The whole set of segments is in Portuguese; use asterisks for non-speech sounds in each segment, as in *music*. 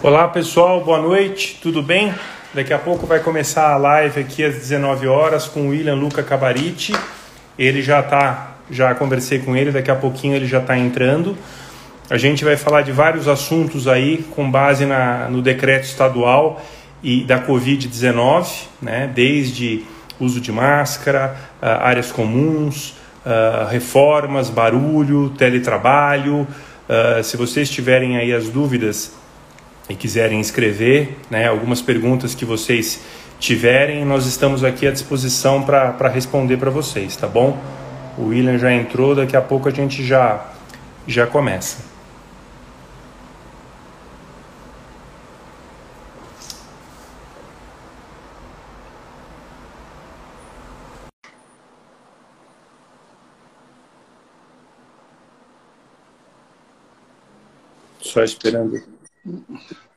Olá pessoal, boa noite, tudo bem? Daqui a pouco vai começar a live aqui às 19 horas com o William Luca Cabariti. Ele já está, já conversei com ele, daqui a pouquinho ele já está entrando. A gente vai falar de vários assuntos aí com base na, no decreto estadual e da Covid-19, né? desde uso de máscara, uh, áreas comuns, uh, reformas, barulho, teletrabalho. Uh, se vocês tiverem aí as dúvidas, e quiserem escrever, né, algumas perguntas que vocês tiverem, nós estamos aqui à disposição para responder para vocês, tá bom? O William já entrou, daqui a pouco a gente já, já começa. Só esperando.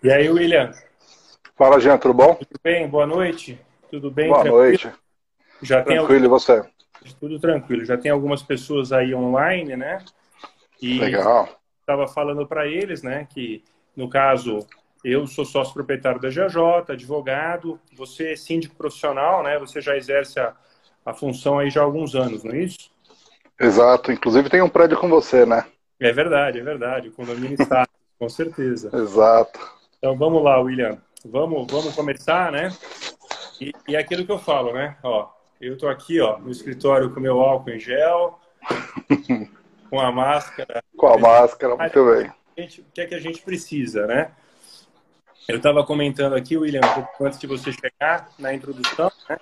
E aí, William? Fala, Jean, tudo bom? Tudo bem? Boa noite. Tudo bem? Boa tranquilo? noite. Já tranquilo, tem algum... e você? Tudo tranquilo. Já tem algumas pessoas aí online, né? E Legal. Estava falando para eles, né, que no caso eu sou sócio proprietário da GJ, advogado, você é síndico profissional, né? Você já exerce a, a função aí já há alguns anos, não é isso? Exato. Inclusive tem um prédio com você, né? É verdade, é verdade. O condomínio está *laughs* com certeza. Exato. Então vamos lá, William. Vamos, vamos começar, né? E, e é aquilo que eu falo, né? Ó, eu tô aqui, ó, no escritório com meu álcool em gel, *laughs* com a máscara. Com a máscara, muito bem. o que é que a gente precisa, né? Eu estava comentando aqui, William, um pouco antes de você chegar na introdução, né?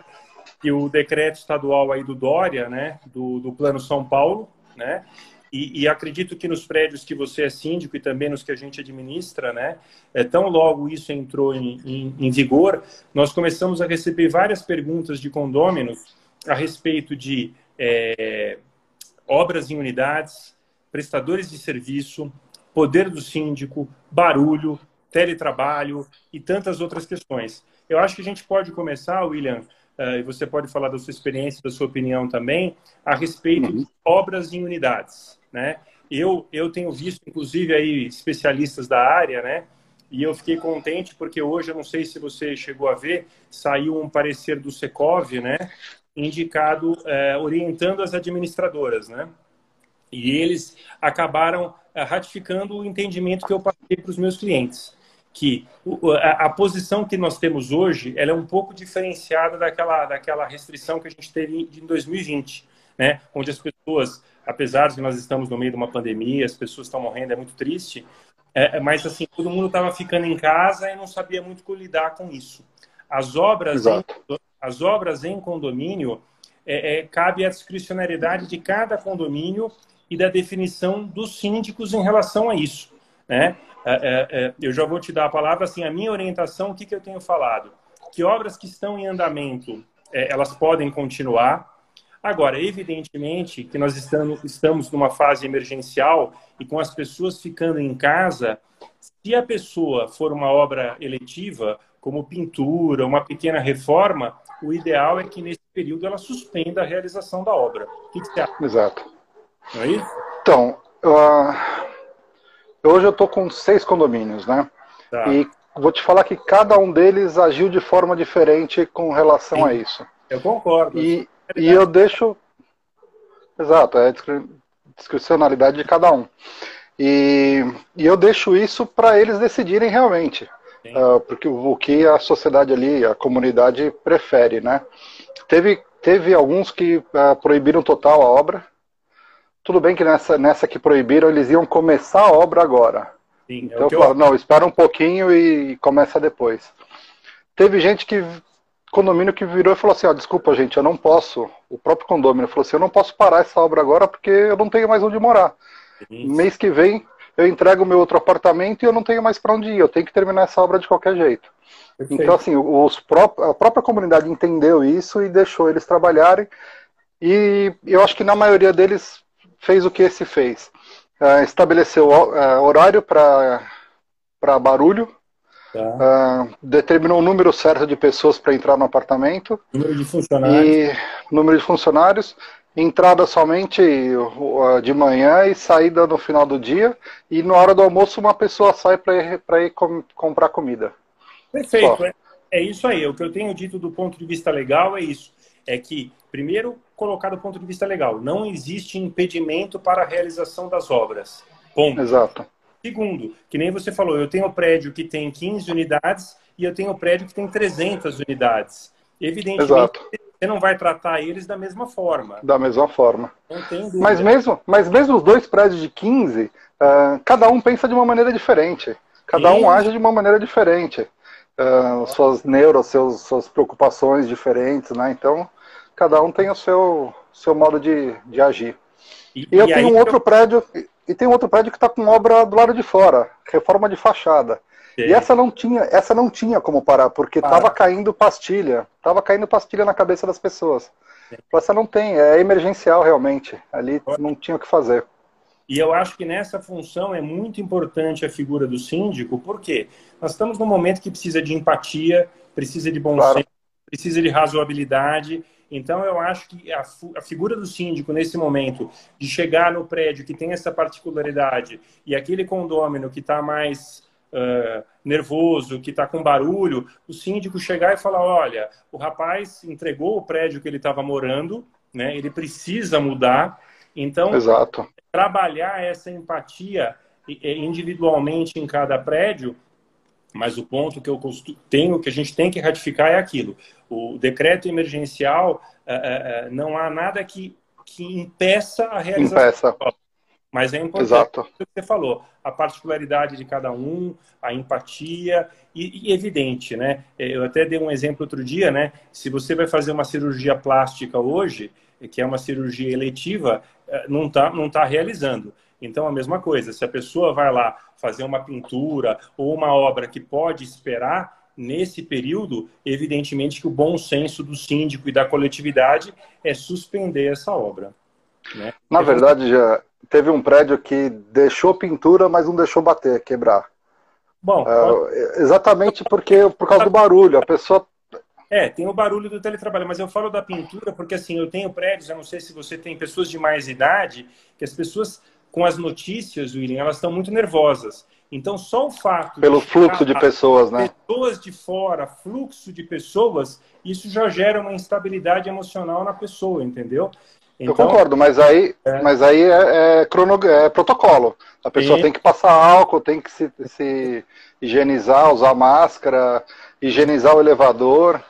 Que o decreto estadual aí do Dória, né? Do, do Plano São Paulo, né? E, e, acredito que nos prédios que você é síndico e também nos que a gente administra, né, é, tão logo isso entrou em, em, em vigor, nós começamos a receber várias perguntas de condôminos a respeito de é, obras em unidades, prestadores de serviço, poder do síndico, barulho, teletrabalho e tantas outras questões. Eu acho que a gente pode começar, William, e você pode falar da sua experiência, da sua opinião também, a respeito de obras em unidades né? Eu, eu tenho visto, inclusive, aí especialistas da área, né? E eu fiquei contente porque hoje, eu não sei se você chegou a ver, saiu um parecer do Secov, né? Indicado, é, orientando as administradoras, né? E eles acabaram é, ratificando o entendimento que eu passei para os meus clientes, que a, a, posição que nós temos hoje, ela é um pouco diferenciada daquela, daquela restrição que a gente teve em 2020, né? Onde as pessoas apesar de nós estamos no meio de uma pandemia, as pessoas estão morrendo, é muito triste, é, é mas assim, todo mundo estava ficando em casa e não sabia muito como lidar com isso. As obras, em, as obras em condomínio, é, é, cabe a discricionariedade de cada condomínio e da definição dos síndicos em relação a isso. Né? É, é, é, eu já vou te dar a palavra, assim, a minha orientação, o que, que eu tenho falado? Que obras que estão em andamento, elas podem continuar, Agora, evidentemente que nós estamos, estamos numa fase emergencial e com as pessoas ficando em casa, se a pessoa for uma obra eletiva, como pintura, uma pequena reforma, o ideal é que nesse período ela suspenda a realização da obra. O que, você acha? Exato. Não é isso? Então, uh, hoje eu estou com seis condomínios, né? Tá. E vou te falar que cada um deles agiu de forma diferente com relação Sim. a isso. Eu concordo. E, e eu deixo. Exato, é a discricionalidade de cada um. E, e eu deixo isso para eles decidirem realmente. Uh, porque o, o que a sociedade ali, a comunidade prefere, né? Teve, teve alguns que uh, proibiram total a obra. Tudo bem que nessa, nessa que proibiram, eles iam começar a obra agora. Sim, é então é eu falo, não, espera um pouquinho e começa depois. Teve gente que condomínio que virou e falou assim, ó, desculpa gente, eu não posso, o próprio condomínio falou assim, eu não posso parar essa obra agora porque eu não tenho mais onde morar. Isso. Mês que vem eu entrego o meu outro apartamento e eu não tenho mais para onde ir, eu tenho que terminar essa obra de qualquer jeito. Perfeito. Então, assim, os pró a própria comunidade entendeu isso e deixou eles trabalharem, e eu acho que na maioria deles fez o que esse fez. Uh, estabeleceu uh, horário para barulho, Tá. Uh, determinou o número certo de pessoas para entrar no apartamento. Número de funcionários. E número de funcionários. entrada somente de manhã e saída no final do dia, e na hora do almoço uma pessoa sai para ir, ir com, comprar comida. Perfeito, é, é, isso aí. O que eu tenho dito do ponto de vista legal é isso. É que, primeiro, colocar do ponto de vista legal, não existe impedimento para a realização das obras. Ponto. Exato. Segundo, que nem você falou, eu tenho prédio que tem 15 unidades e eu tenho prédio que tem 300 unidades. Evidentemente, Exato. você não vai tratar eles da mesma forma. Da mesma forma. Mas mesmo, mas mesmo os dois prédios de 15, uh, ah, cada um pensa de uma maneira diferente. Cada Sim. um age de uma maneira diferente. Uh, suas neuras, seus, suas preocupações diferentes, né? Então, cada um tem o seu, seu modo de, de agir. E, e eu e tenho um outro eu... prédio, e tem outro prédio que está com obra do lado de fora, reforma de fachada. Sim. E essa não tinha, essa não tinha como parar, porque estava caindo pastilha, estava caindo pastilha na cabeça das pessoas. Sim. Essa não tem, é emergencial realmente. Ali não tinha o que fazer. E eu acho que nessa função é muito importante a figura do síndico, porque nós estamos num momento que precisa de empatia, precisa de bom claro. senso, precisa de razoabilidade. Então, eu acho que a, a, figura do síndico, nesse momento, de chegar no prédio que tem essa particularidade e aquele condômino que está mais uh, nervoso, que está com barulho, o síndico chegar e falar: olha, o rapaz entregou o prédio que ele estava morando, né, ele precisa mudar. Então, Exato. trabalhar essa empatia individualmente em cada prédio mas o ponto que eu tenho, que a gente tem que ratificar é aquilo. O decreto emergencial, uh, uh, não há nada que, que impeça a realização. Impeça. Mas é importante Exato. o que você falou, a particularidade de cada um, a empatia e, e, evidente, né? Eu até dei um exemplo outro dia, né? Se você vai fazer uma cirurgia plástica hoje, que é uma cirurgia eletiva, não está não tá realizando. Então, a mesma coisa, se a pessoa vai lá fazer uma pintura ou uma obra que pode esperar, nesse período, evidentemente que o bom senso do síndico e da coletividade é suspender essa obra. Né? Na verdade, já teve um prédio que deixou pintura, mas não deixou bater, quebrar. Bom, é, exatamente porque por causa do barulho, a pessoa é, tem o barulho do teletrabalho, mas eu falo da pintura porque assim, eu tenho prédios, eu não sei se você tem pessoas de mais idade, que as pessoas com as notícias, William, elas estão muito nervosas. Então, só o fato. Pelo fluxo de pessoas, né? Pessoas de fora, fluxo de pessoas, isso já gera uma instabilidade emocional na pessoa, entendeu? Então, eu concordo, mas aí, é, mas aí é, é, crono, é protocolo. A pessoa e... tem que passar álcool, tem que se, se higienizar, usar máscara, higienizar o elevador.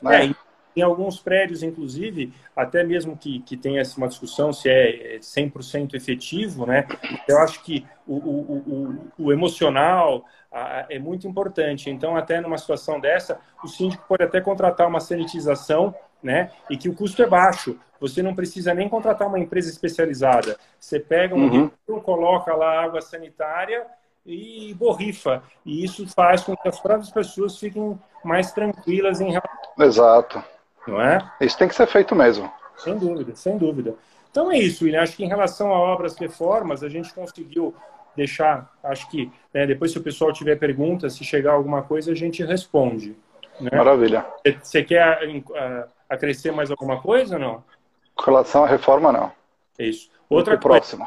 Né? É, em alguns prédios, inclusive, até mesmo que, que tenha uma discussão se é 100% efetivo, né? Eu acho que o, o, o, o emocional a, é muito importante. Então, até numa situação dessa, o síndico pode até contratar uma sanitização, né? E que o custo é baixo. Você não precisa nem contratar uma empresa especializada. Você pega um uhum. coloca lá água sanitária e borrifa. E isso faz com que as próprias pessoas fiquem mais tranquilas em relação. Exato não é? Isso tem que ser feito mesmo. Sem dúvida, sem dúvida. Então é isso, William. Acho que em relação a obras reformas, a gente conseguiu deixar, acho que né, depois se o pessoal tiver perguntas, se chegar alguma coisa, a gente responde. Né? Maravilha. Você quer acrescer mais alguma coisa ou não? Com relação à reforma, não. É isso. Outra coisa, próximo.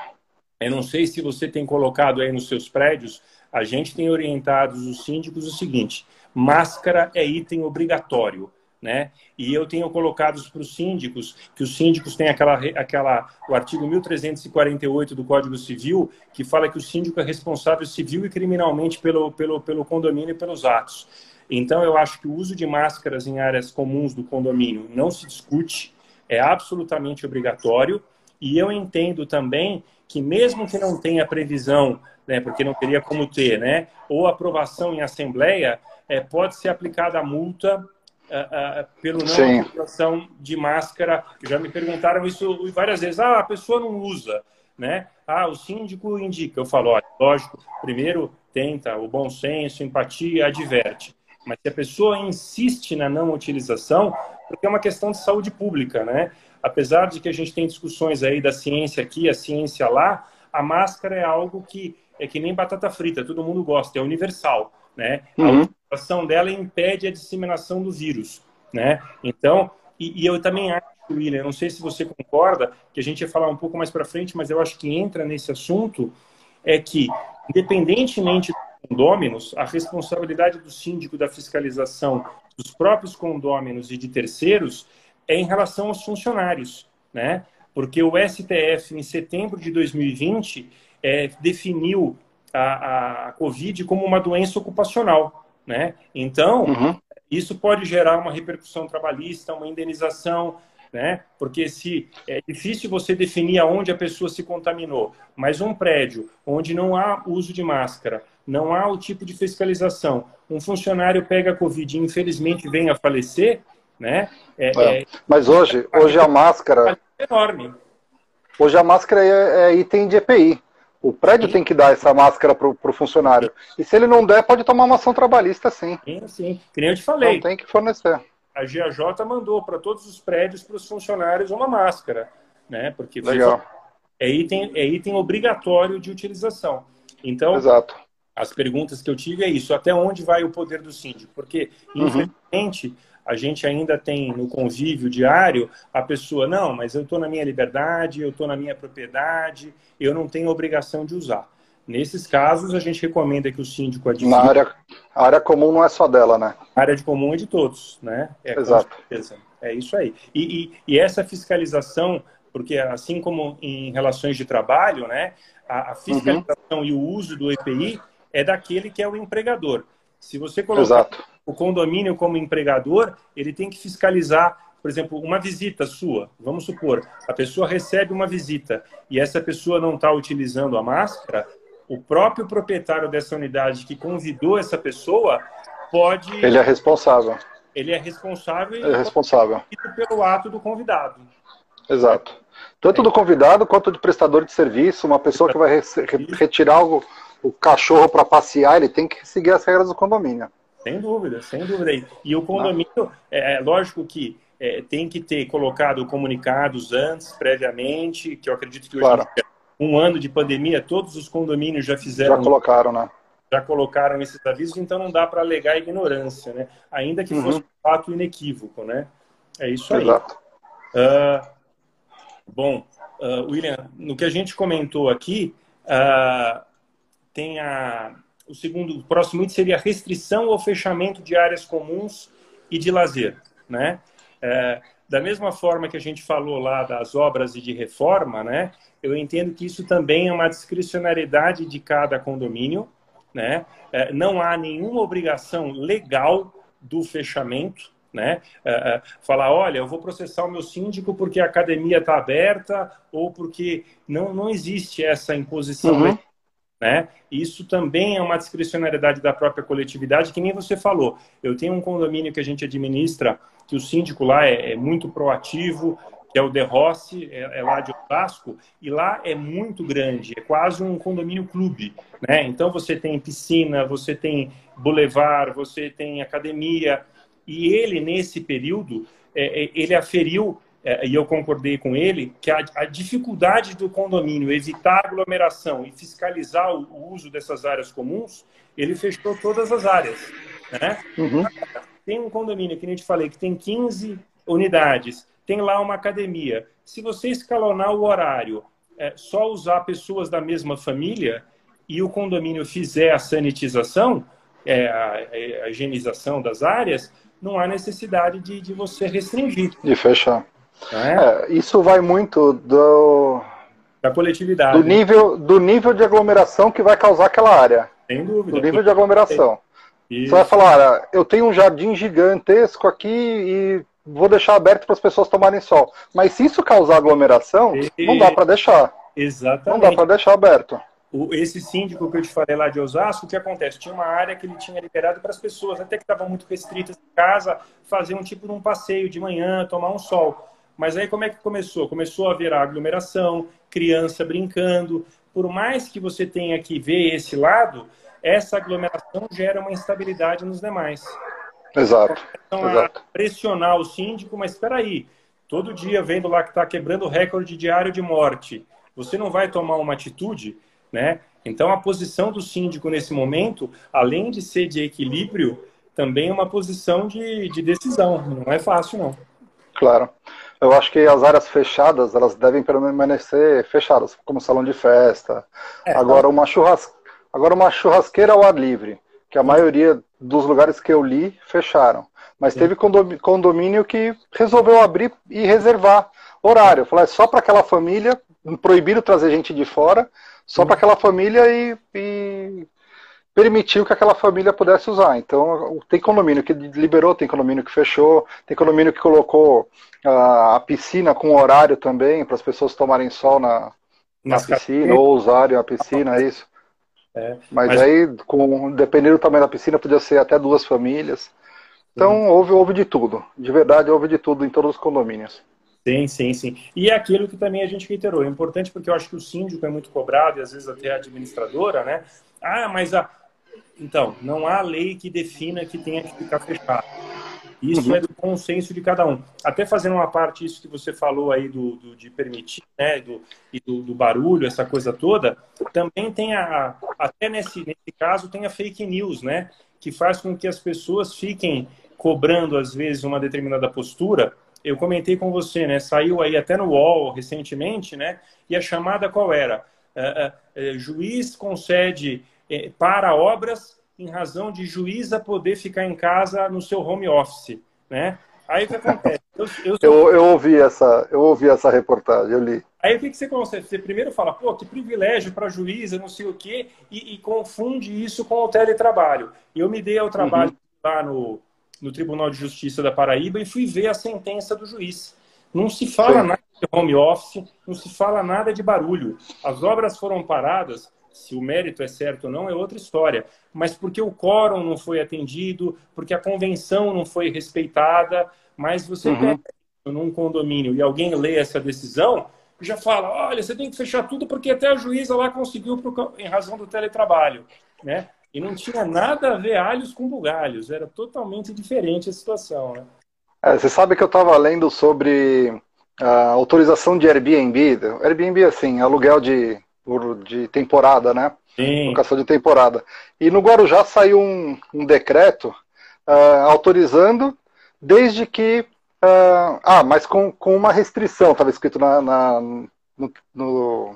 Eu não sei se você tem colocado aí nos seus prédios, a gente tem orientado os síndicos o seguinte: máscara é item obrigatório né? E eu tenho colocado para os síndicos, que os síndicos têm aquela, aquela, o artigo 1348 do Código Civil, que fala que o síndico é responsável civil e criminalmente pelo, pelo, pelo condomínio e pelos atos. Então, eu acho que o uso de máscaras em áreas comuns do condomínio não se discute, é absolutamente obrigatório. E eu entendo também que, mesmo que não tenha previsão, né, porque não teria como ter, né, ou aprovação em assembleia, é, pode ser aplicada a multa uh, uh, pelo não utilização de máscara. Já me perguntaram isso várias vezes. Ah, a pessoa não usa, né? Ah, o síndico indica. Eu falo, olha, lógico, primeiro tenta o bom senso, empatia, adverte. Mas se a pessoa insiste na não utilização, porque é uma questão de saúde pública, né? Apesar de que a gente tem discussões aí da ciência aqui, a ciência lá, a máscara é algo que é que nem batata frita, todo mundo gosta, é universal, né? Uhum ação dela impede a disseminação do vírus, né? Então, e, e, eu também acho William, não sei se você concorda, que a gente ia falar um pouco mais para frente, mas eu acho que entra nesse assunto, é que, independentemente dos condôminos, a responsabilidade do síndico da fiscalização dos próprios condôminos e de terceiros é em relação aos funcionários, né? Porque o STF, em setembro de 2020, é, definiu a, a Covid como uma doença ocupacional, né? Então, uhum. isso pode gerar uma repercussão trabalhista, uma indenização, né? Porque se é difícil você definir aonde a pessoa se contaminou, mas um prédio onde não há uso de máscara, não há o tipo de fiscalização, um funcionário pega a Covid e infelizmente vem a falecer, né? É, é. É, mas hoje, hoje a máscara é enorme. Hoje a máscara é, é item de EPI. O prédio sim. tem que dar essa máscara para o funcionário. E se ele não der, pode tomar uma ação trabalhista, sim. Sim, sim. Que nem eu te falei. Não tem que fornecer. A GAJ mandou para todos os prédios, para os funcionários, uma máscara. Né? Porque Legal. é item, é item obrigatório de utilização. Então, Exato. as perguntas que eu tive é isso: até onde vai o poder do síndico? Porque, uhum. A gente ainda tem no convívio diário a pessoa, não, mas eu estou na minha liberdade, eu estou na minha propriedade, eu não tenho obrigação de usar. Nesses casos, a gente recomenda que o síndico adquira... Na área, a área comum não é só dela, né? A área de comum é de todos, né? É, Exato. É isso aí. E, e, e, essa fiscalização, porque assim como em relações de trabalho, né? A, a fiscalização uhum. e o uso do EPI é daquele que é o empregador. Se você colocar Exato. O condomínio como empregador, ele tem que fiscalizar, por exemplo, uma visita sua. Vamos supor, a pessoa recebe uma visita e essa pessoa não está utilizando a máscara, o próprio proprietário dessa unidade que convidou essa pessoa pode. Ele é responsável. Ele é responsável. Ele é responsável. Pelo ato do convidado. Exato. Tanto do convidado quanto do prestador de serviço, uma pessoa que vai retirar algo o cachorro para passear, ele tem que seguir as regras do condomínio. Sem dúvida, sem dúvida. E o condomínio, é, é lógico que é, tem que ter colocado comunicados antes, previamente, que eu acredito que hoje, claro. um ano de pandemia, todos os condomínios já fizeram. Já colocaram, né? Já colocaram esses avisos, então não dá para alegar ignorância, né? Ainda que uhum. fosse um fato inequívoco, né? É isso aí. Exato. Uh, bom, uh, William, no que a gente comentou aqui, uh, tem a, o segundo, o próximo item seria restrição ou fechamento de áreas comuns e de lazer, né? É, da mesma forma que a gente falou lá das obras e de reforma, né? Eu entendo que isso também é uma discricionariedade de cada condomínio, né? É, não há nenhuma obrigação legal do fechamento, né? É, é falar, olha, eu vou processar o meu síndico porque a academia está aberta ou porque não, não existe essa imposição uhum. Né? Isso também é uma discricionariedade da própria coletividade, que nem você falou. Eu tenho um condomínio que a gente administra, que o síndico lá é, é muito proativo, que é o De Rossi, é, é, lá de Osasco, e lá é muito grande, é quase um condomínio clube. Né? Então você tem piscina, você tem boulevard, você tem academia, e ele, nesse período, é, é ele aferiu é, e eu concordei com ele, que a, a, dificuldade do condomínio evitar aglomeração e fiscalizar o, o, uso dessas áreas comuns, ele fechou todas as áreas. Né? Uhum. Tem um condomínio, que nem eu te falei, que tem 15 unidades, tem lá uma academia. Se você escalonar o horário, é, só usar pessoas da mesma família e o condomínio fizer a sanitização, é, a, a higienização das áreas, não há necessidade de, de você restringir. De fechar. É? É, isso vai muito do da coletividade. Do nível, do nível de aglomeração que vai causar aquela área. Sem dúvida. Do nível de aglomeração. Isso. Você vai falar, eu tenho um jardim gigantesco aqui e vou deixar aberto para as pessoas tomarem sol. Mas se isso causar aglomeração, e... não dá para deixar. Exatamente. Não dá para deixar aberto. O, esse síndico que eu te falei lá de Osasco, o que acontece? Tinha uma área que ele tinha liberado para as pessoas, até que estavam muito restritas em casa, fazer um tipo de um passeio de manhã, tomar um sol. Mas aí como é que começou? Começou a haver aglomeração, criança brincando. Por mais que você tenha que ver esse lado, essa aglomeração gera uma instabilidade nos demais. Exato. Então, exato. pressionar o síndico, mas espera aí, todo dia vendo lá que está quebrando o recorde diário de morte, você não vai tomar uma atitude, né? Então, a posição do síndico nesse momento, além de ser de equilíbrio, também é uma posição de, de decisão. Não é fácil, não. Claro. Eu acho que as áreas fechadas, elas devem permanecer fechadas, como salão de festa. É, Agora, uma churras... Agora, uma churrasqueira ao ar livre, que a maioria dos lugares que eu li fecharam. Mas Sim. teve condomínio que resolveu abrir e reservar horário. Falar, é só para aquela família, proibiram trazer gente de fora, só para aquela família e, e permitiu que aquela família pudesse usar. Então, tem condomínio que liberou, tem condomínio que fechou, tem condomínio que colocou a, a piscina com horário também, para as pessoas tomarem sol na, na piscina, ou usarem a piscina, é isso. É, mas, mas, aí, com, dependendo do tamanho da piscina, podia ser até duas famílias. Então, houve, houve de tudo. De verdade, houve de tudo em todos os condomínios. Sim, sim, sim. E é aquilo que também a gente reiterou. É importante porque eu acho que o síndico é muito cobrado e às vezes até a administradora, né? Ah, mas a. Então, não há lei que defina que tenha que ficar fechado. Isso uhum. é do consenso de cada um. Até fazendo uma parte, isso que você falou aí do, do de permitir, né, do, e do, do, barulho, essa coisa toda, também tem a, até nesse, nesse caso, tem a fake news, né, que faz com que as pessoas fiquem cobrando, às vezes, uma determinada postura, eu comentei com você, né? Saiu aí até no UOL recentemente, né? E a chamada qual era? Uh, uh, juiz concede uh, para obras em razão de juíza poder ficar em casa no seu home office, né? Aí o que acontece? Eu, eu, sou... eu, eu, ouvi essa, eu ouvi essa reportagem, eu li. Aí o que, que você consegue? Você primeiro fala, pô, que privilégio para juíza, não sei o quê, e, e, confunde isso com o teletrabalho. Eu me dei ao trabalho uhum. lá no, no Tribunal de Justiça da Paraíba e fui ver a sentença do juiz. Não se fala Sim. nada de home office, não se fala nada de barulho. As obras foram paradas, se o mérito é certo ou não é outra história, mas porque o quórum não foi atendido, porque a convenção não foi respeitada, mas você uhum. pega num condomínio e alguém lê essa decisão, já fala, olha, você tem que fechar tudo porque até a juíza lá conseguiu por, em razão do teletrabalho, né? E não tinha nada a ver alhos com bugalhos, era totalmente diferente a situação. Né? É, você sabe que eu estava lendo sobre a autorização de Airbnb. Airbnb, assim, aluguel de, de temporada, né? Sim. Locação de temporada. E no Guarujá saiu um, um decreto uh, autorizando, desde que. Uh, ah, mas com, com uma restrição, estava escrito na, na no, no,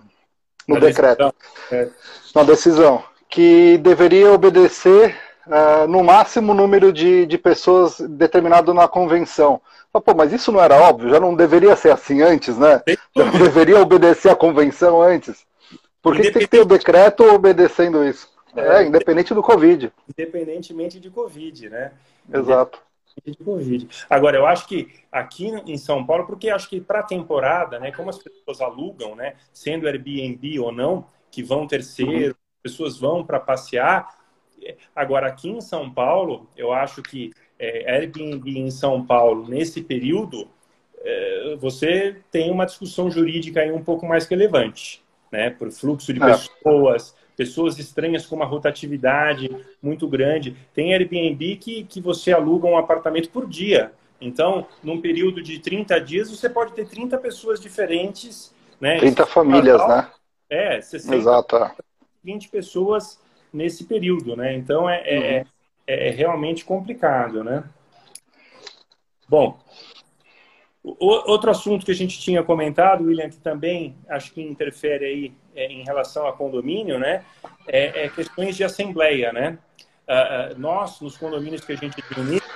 no decreto. É. Na decisão que deveria obedecer uh, no máximo número de, de pessoas determinado na convenção. Pô, mas isso não era óbvio? Já não deveria ser assim antes, né? Já deveria obedecer a convenção antes. Por que tem que ter o decreto obedecendo isso? É, é, independente do Covid. Independentemente de Covid, né? Exato. De COVID. Agora, eu acho que aqui em São Paulo, porque acho que para a temporada, né, como as pessoas alugam, né, sendo Airbnb ou não, que vão terceiro, pessoas vão para passear. Agora, aqui em São Paulo, eu acho que é, Airbnb em São Paulo, nesse período, é, você tem uma discussão jurídica aí um pouco mais relevante, né? Por fluxo de é. pessoas, pessoas estranhas com uma rotatividade muito grande. Tem Airbnb que, que você aluga um apartamento por dia. Então, num período de 30 dias, você pode ter 30 pessoas diferentes. Né? 30 famílias, né? É, 60, Exato 20 pessoas nesse período, né? Então é, é, uhum. é, é realmente complicado, né? Bom, outro assunto que a gente tinha comentado, William, que também acho que interfere aí é, em relação a condomínio, né? É, é questões de assembleia, né? Uh, uh, nós, nos condomínios que a gente administra,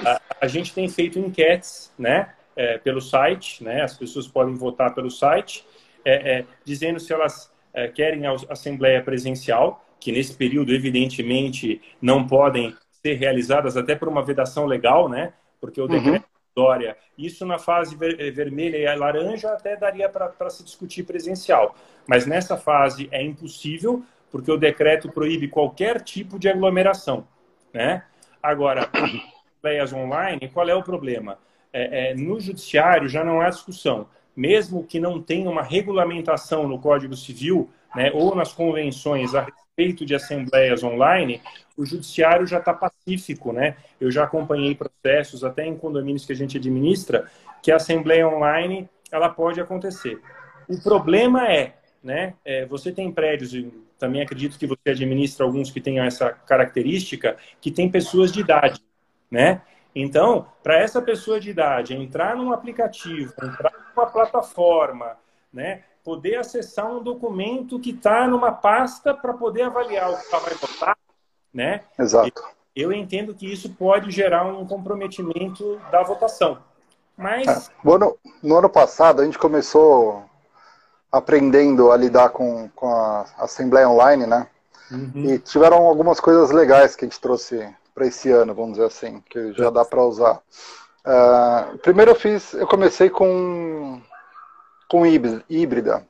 uh, a gente tem feito enquetes, né? É, pelo site, né? As pessoas podem votar pelo site, é, é, dizendo se elas é, querem a assembleia presencial, que nesse período, evidentemente, não podem ser realizadas até por uma vedação legal, né? Porque o uhum. Dória, isso na fase ver eh, vermelha e laranja até daria para se discutir presencial. Mas nessa fase é impossível, porque o decreto proíbe qualquer tipo de aglomeração, né? Agora, assembleias online, qual é o problema? É, é, no judiciário já não há discussão mesmo que não tenha uma regulamentação no Código Civil, né, ou nas convenções a respeito de assembleias online, o judiciário já está pacífico, né? Eu já acompanhei processos, até em condomínios que a gente administra, que a assembleia online ela pode acontecer. O problema é, né? É, você tem prédios, e também acredito que você administra alguns que tenham essa característica, que tem pessoas de idade, né? Então, para essa pessoa de idade entrar num aplicativo, entrar numa plataforma, né, poder acessar um documento que está numa pasta para poder avaliar o que ela vai votar, né? Exato. Eu entendo que isso pode gerar um comprometimento da votação. Mas. É. No, ano, no ano passado, a gente começou aprendendo a lidar com, com a Assembleia Online, né? Uhum. E tiveram algumas coisas legais que a gente trouxe para esse ano, vamos dizer assim, que já dá para usar. Uh, primeiro eu fiz, eu comecei com com híbrida,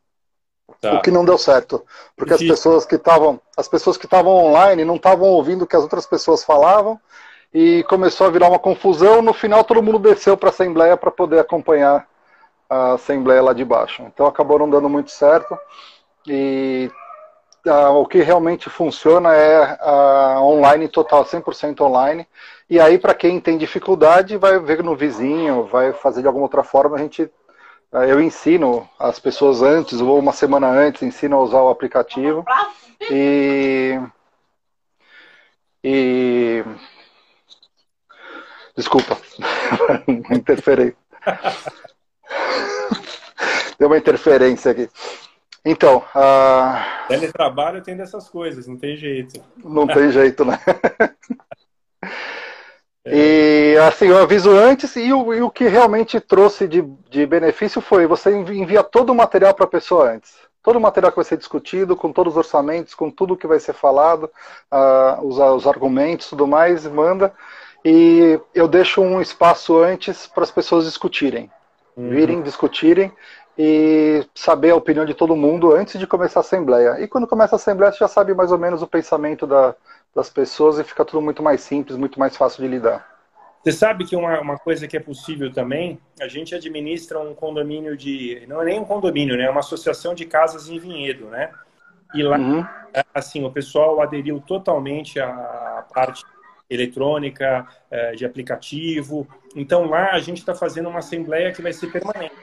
tá. o que não deu certo, porque as pessoas que estavam as pessoas que estavam online não estavam ouvindo o que as outras pessoas falavam e começou a virar uma confusão. No final todo mundo desceu para a assembleia para poder acompanhar a assembleia lá de baixo. Então acabou não dando muito certo e uh, o que realmente funciona é uh, online total, 100% online. E aí, para quem tem dificuldade, vai ver no vizinho, vai fazer de alguma outra forma. A gente, eu ensino as pessoas antes, ou uma semana antes, ensino a usar o aplicativo. E. E. Desculpa, *laughs* interferei. Deu uma interferência aqui. Então. Uh... Teletrabalho tem dessas coisas, não tem jeito. Não tem jeito, né? *laughs* É. E assim, eu aviso antes, e o, e o que realmente trouxe de, de benefício foi você envia todo o material para a pessoa antes. Todo o material que vai ser discutido, com todos os orçamentos, com tudo que vai ser falado, uh, os, os argumentos tudo mais, manda. E eu deixo um espaço antes para as pessoas discutirem. Uhum. Virem, discutirem e saber a opinião de todo mundo antes de começar a assembleia. E quando começa a assembleia, você já sabe mais ou menos o pensamento da, das pessoas e fica tudo muito mais simples, muito mais fácil de lidar. Você sabe que uma, uma coisa que é possível também, a gente administra um condomínio de. Não é nem um condomínio, né? É uma associação de casas em vinhedo, né? E lá, uhum. assim, o pessoal aderiu totalmente à parte eletrônica, é, de aplicativo. Então lá a gente está fazendo uma assembleia que vai ser permanente.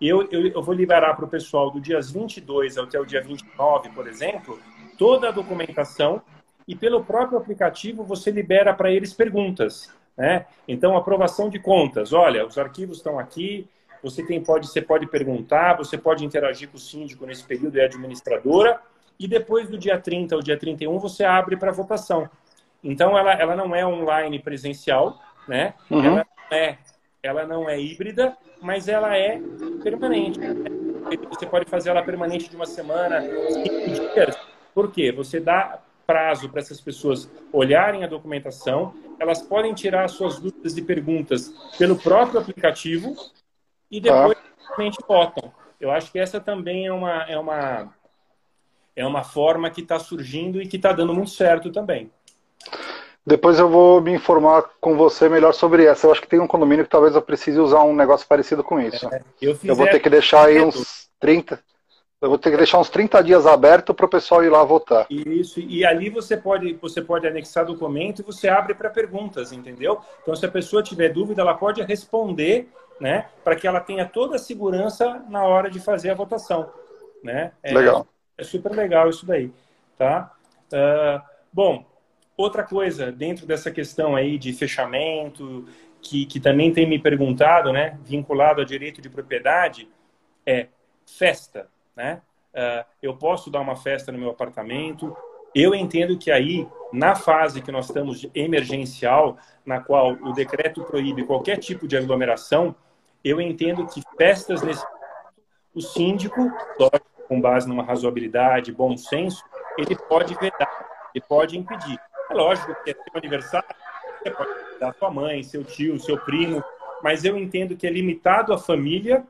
Eu, eu, eu vou liberar para o pessoal do dias 22 até o dia 29, por exemplo, toda a documentação e pelo próprio aplicativo você libera para eles perguntas. Né? Então, aprovação de contas. Olha, os arquivos estão aqui, você, tem, pode, você pode perguntar, você pode interagir com o síndico nesse período e a administradora, e depois do dia 30 ao dia 31 você abre para votação. Então, ela, ela não é online presencial, né? Uhum. Ela, é, ela não é híbrida, mas ela é permanente. Você pode fazer ela permanente de uma semana, cinco dias. Por quê? Você dá prazo para essas pessoas olharem a documentação, elas podem tirar suas dúvidas e perguntas pelo próprio aplicativo e depois realmente ah. votam. Eu acho que essa também é uma, é uma, é uma forma que está surgindo e que está dando muito certo também. Depois eu vou me informar com você melhor sobre essa. Eu acho que tem um condomínio que talvez eu precise usar um negócio parecido com isso. É, eu, eu, vou ter que deixar aí uns 30. Eu vou ter que deixar uns 30 dias aberto para o pessoal ir lá votar. Isso, e ali você pode, você pode anexar documento e você abre para perguntas, entendeu? Então, se a pessoa tiver dúvida, ela pode responder, né? Para que ela tenha toda a segurança na hora de fazer a votação. Né? É, legal. É super legal isso daí. Tá? Uh, bom, Outra coisa, dentro dessa questão aí de fechamento, que, que também tem me perguntado, né, vinculado a direito de propriedade, é festa, né? Uh, eu posso dar uma festa no meu apartamento. Eu entendo que aí, na fase que nós estamos emergencial, na qual o decreto proíbe qualquer tipo de aglomeração, eu entendo que festas nesse o síndico, com base numa razoabilidade, bom senso, ele pode vedar, ele pode impedir. É lógico que é seu aniversário, você pode dar sua mãe, seu tio, seu primo, mas eu entendo que é limitado à família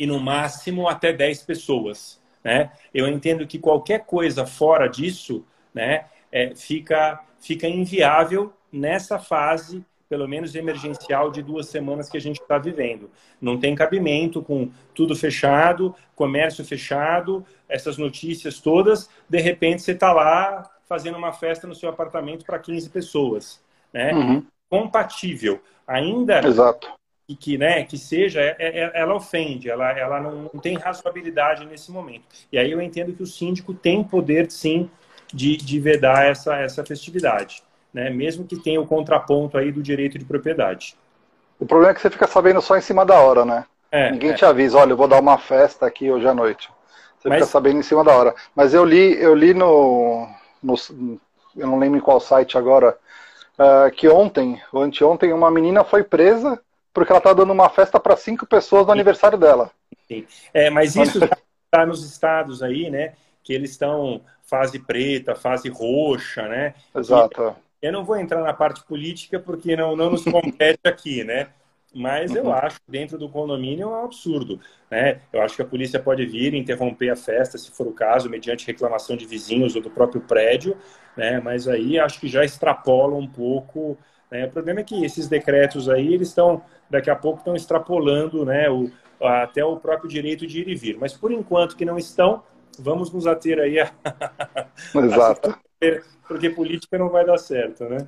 e no máximo até 10 pessoas. Né? Eu entendo que qualquer coisa fora disso né, é, fica, fica inviável nessa fase, pelo menos emergencial, de duas semanas que a gente está vivendo. Não tem cabimento com tudo fechado, comércio fechado, essas notícias todas, de repente você está lá fazendo uma festa no seu apartamento para 15 pessoas, né? Uhum. Compatível. Ainda Exato. Que, que, né, que seja, é, é, ela ofende, ela, ela não, não tem razoabilidade nesse momento. E aí eu entendo que o síndico tem poder, sim, de, de vedar essa, essa festividade. né, mesmo que tenha o contraponto aí do direito de propriedade. O problema é que você fica sabendo só em cima da hora, né? É, Ninguém é. te avisa, olha, eu vou dar uma festa aqui hoje à noite. Você Mas... fica sabendo em cima da hora. Mas eu li, eu li no, no eu não lembro em qual site agora, uh, que ontem, ou anteontem, uma menina foi presa porque ela está dando uma festa para cinco pessoas no aniversário dela. Sim. É, mas isso está *laughs* nos estados aí, né? Que eles estão fase preta, fase roxa, né? Exato. E eu não vou entrar na parte política porque não, não nos compete *laughs* aqui, né? Mas eu uhum. acho que dentro do condomínio é um absurdo. Né? Eu acho que a polícia pode vir interromper a festa, se for o caso, mediante reclamação de vizinhos ou do próprio prédio, né? mas aí acho que já extrapola um pouco. Né? O problema é que esses decretos aí, eles estão, daqui a pouco, estão extrapolando né, o, até o próprio direito de ir e vir. Mas por enquanto que não estão, vamos nos ater aí a. *laughs* Exato. a porque política não vai dar certo, né?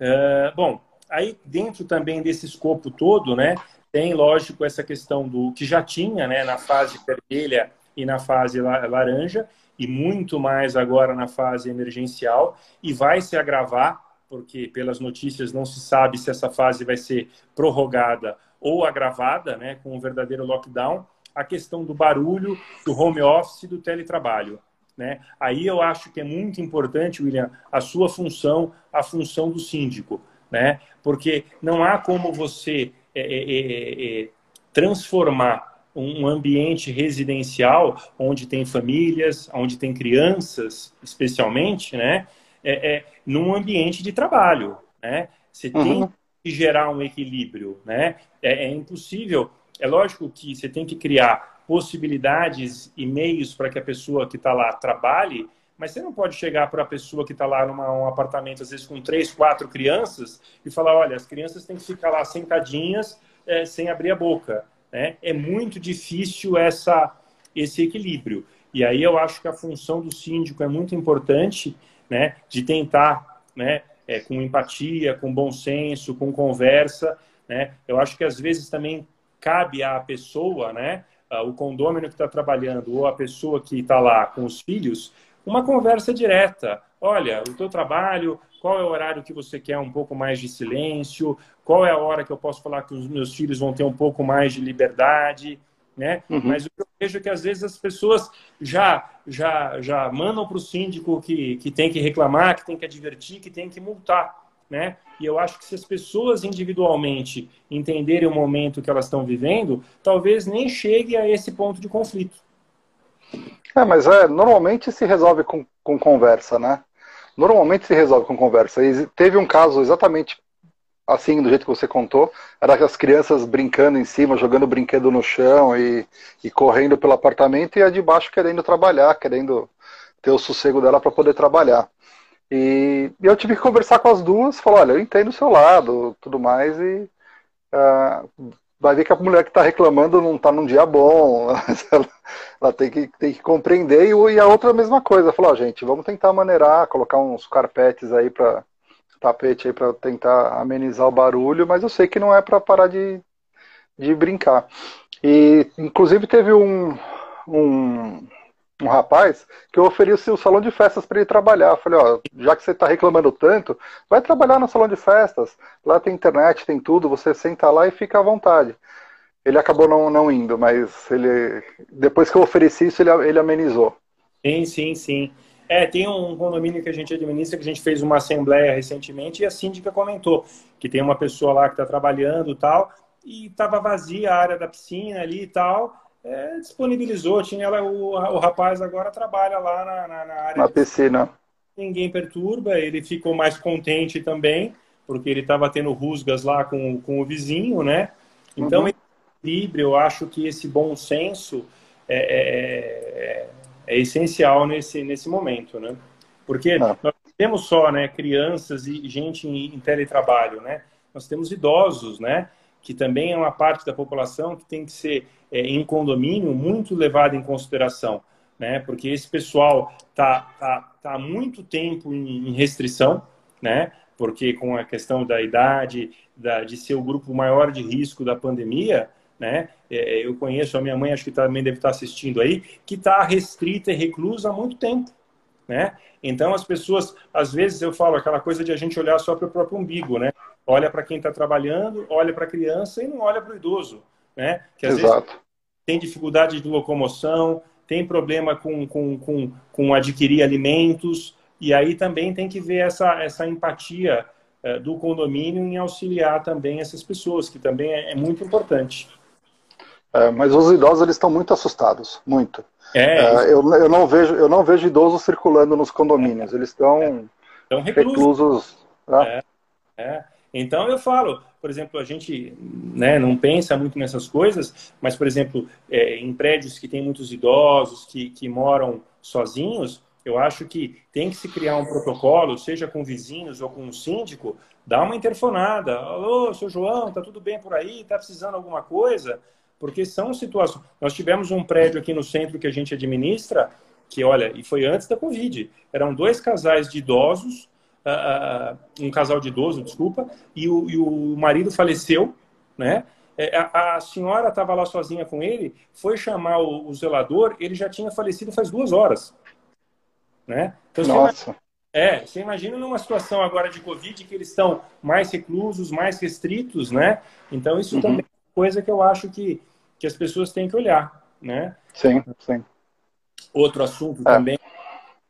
Uh, bom, aí dentro também desse escopo todo, né, tem lógico essa questão do que já tinha, né, na fase vermelha e na fase laranja e muito mais agora na fase emergencial e vai se agravar porque pelas notícias não se sabe se essa fase vai ser prorrogada ou agravada, né, com um verdadeiro lockdown, a questão do barulho, do home office, do teletrabalho. Né? Aí eu acho que é muito importante, William, a sua função, a função do síndico, né? porque não há como você é, é, é, é transformar um ambiente residencial onde tem famílias, onde tem crianças, especialmente, né? É, é, num ambiente de trabalho. Né? Você uhum. tem que gerar um equilíbrio. Né? É, é impossível. É lógico que você tem que criar possibilidades e meios para que a pessoa que está lá trabalhe, mas você não pode chegar para a pessoa que está lá num um apartamento, às vezes com três, quatro crianças, e falar: olha, as crianças têm que ficar lá sentadinhas, é, sem abrir a boca. Né? É muito difícil essa, esse equilíbrio. E aí eu acho que a função do síndico é muito importante, né, de tentar, né, é, com empatia, com bom senso, com conversa, né? Eu acho que às vezes também cabe à pessoa, né, o condômino que está trabalhando ou a pessoa que está lá com os filhos, uma conversa direta. Olha, o teu trabalho, qual é o horário que você quer um pouco mais de silêncio? Qual é a hora que eu posso falar que os meus filhos vão ter um pouco mais de liberdade? Né? Uhum. Mas o que eu vejo é que às vezes as pessoas já já já mandam para o síndico que, que tem que reclamar, que tem que advertir, que tem que multar né? E eu acho que se as pessoas individualmente entenderem o momento que elas estão vivendo, talvez nem chegue a esse ponto de conflito. É, mas é, normalmente se resolve com, com conversa, né? Normalmente se resolve com conversa. E teve um caso exatamente assim, do jeito que você contou, era as crianças brincando em cima, jogando brinquedo no chão e, e correndo pelo apartamento e a de baixo querendo trabalhar, querendo ter o sossego dela para poder trabalhar. E, e, eu tive que conversar com as duas, falar, olha, eu entendo o seu lado, tudo mais, e uh, vai ver que a mulher que está reclamando não está num dia bom, *laughs* ela, ela, tem, que, tem que compreender, e, e a outra a mesma coisa, falou, oh, gente, vamos tentar maneirar, colocar uns carpetes aí para tapete aí para tentar amenizar o barulho, mas eu sei que não é para parar de, de brincar. E inclusive teve um, um um rapaz que eu ofereci o salão de festas para ele trabalhar. Eu falei, ó, já que você está reclamando tanto, vai trabalhar no salão de festas. Lá tem internet, tem tudo, você senta lá e fica à vontade. Ele acabou não, não indo, mas ele depois que eu ofereci isso, ele, ele amenizou. Sim, sim, sim. É, tem um condomínio que a gente administra, que a gente fez uma assembleia recentemente, e a síndica comentou que tem uma pessoa lá que está trabalhando e tal, e estava vazia a área da piscina ali e tal, é, disponibilizou. Tinha ela, o, o rapaz agora trabalha lá na, na, na área. Na piscina. Ninguém perturba, ele ficou mais contente também, porque ele estava tendo rusgas lá com, com o vizinho, né? Então, uhum. equilíbrio, eu acho que esse bom senso é, é, é, é essencial nesse, nesse momento, né? Porque ah. nós temos só né, crianças e gente em, em teletrabalho, né? Nós temos idosos, né? Que também é uma parte da população que tem que ser é, em condomínio muito levado em consideração, né? Porque esse pessoal tá, tá, tá há muito tempo em, em restrição, né? Porque com a questão da idade, da, de ser o grupo maior de risco da pandemia, né? É, eu conheço a minha mãe, acho que também deve estar assistindo aí, que está restrita e reclusa há muito tempo, né? Então as pessoas, às vezes eu falo aquela coisa de a gente olhar só para o próprio umbigo, né? Olha para quem está trabalhando, olha para a criança e não olha para o idoso, né? Que às Exato. vezes tem dificuldade de locomoção, tem problema com, com, com, com adquirir alimentos, e aí também tem que ver essa, essa empatia eh, do condomínio em auxiliar também essas pessoas, que também é, é muito importante. É, mas os idosos eles estão muito assustados, muito. É, é eu, eu, não vejo, eu não vejo idosos circulando nos condomínios, eles estão é, reclusos. né? é, é. Então eu falo, por exemplo, a gente né, não pensa muito nessas coisas, mas, por exemplo, é, em prédios que tem muitos idosos, que, que moram sozinhos, eu acho que tem que se criar um protocolo, seja com vizinhos ou com um síndico, dá uma interfonada. Alô, seu João, tá tudo bem por aí? Tá precisando alguma coisa? Porque são situações. Nós tivemos um prédio aqui no centro que a gente administra, que, olha, e foi antes da Covid. Eram dois casais de idosos, uh, um casal de idoso, desculpa, e o, e o marido faleceu, né? É, a, a senhora estava lá sozinha com ele, foi chamar o, o, zelador, ele já tinha falecido faz duas horas. Né? Então, Nossa. É, você imagina numa situação agora de Covid que eles estão mais reclusos, mais restritos, né? Então isso uhum. também coisa que eu acho que, que as pessoas têm que olhar, né? Sim, sim. Outro assunto é. também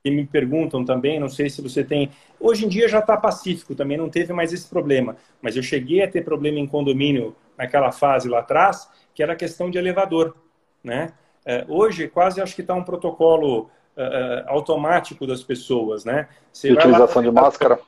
que me perguntam também, não sei se você tem. Hoje em dia já está pacífico, também não teve mais esse problema. Mas eu cheguei a ter problema em condomínio naquela fase lá atrás, que era questão de elevador, né? É, hoje quase acho que está um protocolo uh, automático das pessoas, né? Você utilização lá, de máscara.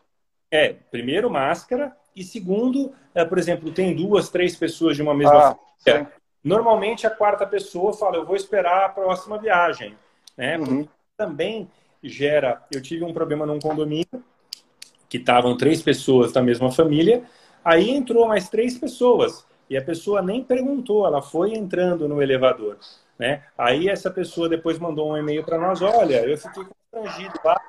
É, primeiro máscara e segundo, é, por exemplo, tem duas, três pessoas de uma mesma ah, família. Normalmente a quarta pessoa fala, eu vou esperar a próxima viagem, né? Uhum. Também gera. Eu tive um problema num condomínio que estavam três pessoas da mesma família, aí entrou mais três pessoas e a pessoa nem perguntou, ela foi entrando no elevador, né? Aí essa pessoa depois mandou um e-mail para nós, olha, eu fiquei constrangido lá,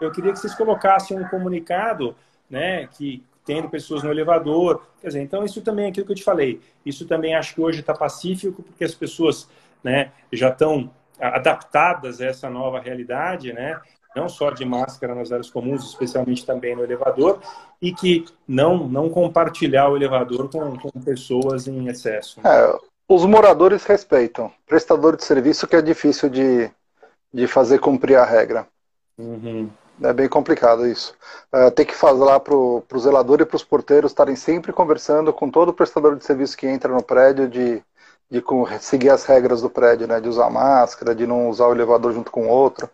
eu queria que vocês colocassem um comunicado, né, que tendo pessoas no elevador. Quer dizer, então isso também é aquilo que eu te falei. Isso também acho que hoje está pacífico, porque as pessoas né, já estão adaptadas a essa nova realidade, né? não só de máscara nas áreas comuns, especialmente também no elevador, e que não, não compartilhar o elevador com, com pessoas em excesso. É, os moradores respeitam. Prestador de serviço que é difícil de, de fazer cumprir a regra. Uhum. É bem complicado isso. Uh, tem que falar para o zelador e para os porteiros estarem sempre conversando com todo prestador de serviço que entra no prédio de, de seguir as regras do prédio, né? De usar máscara, de não usar o elevador junto com o outro.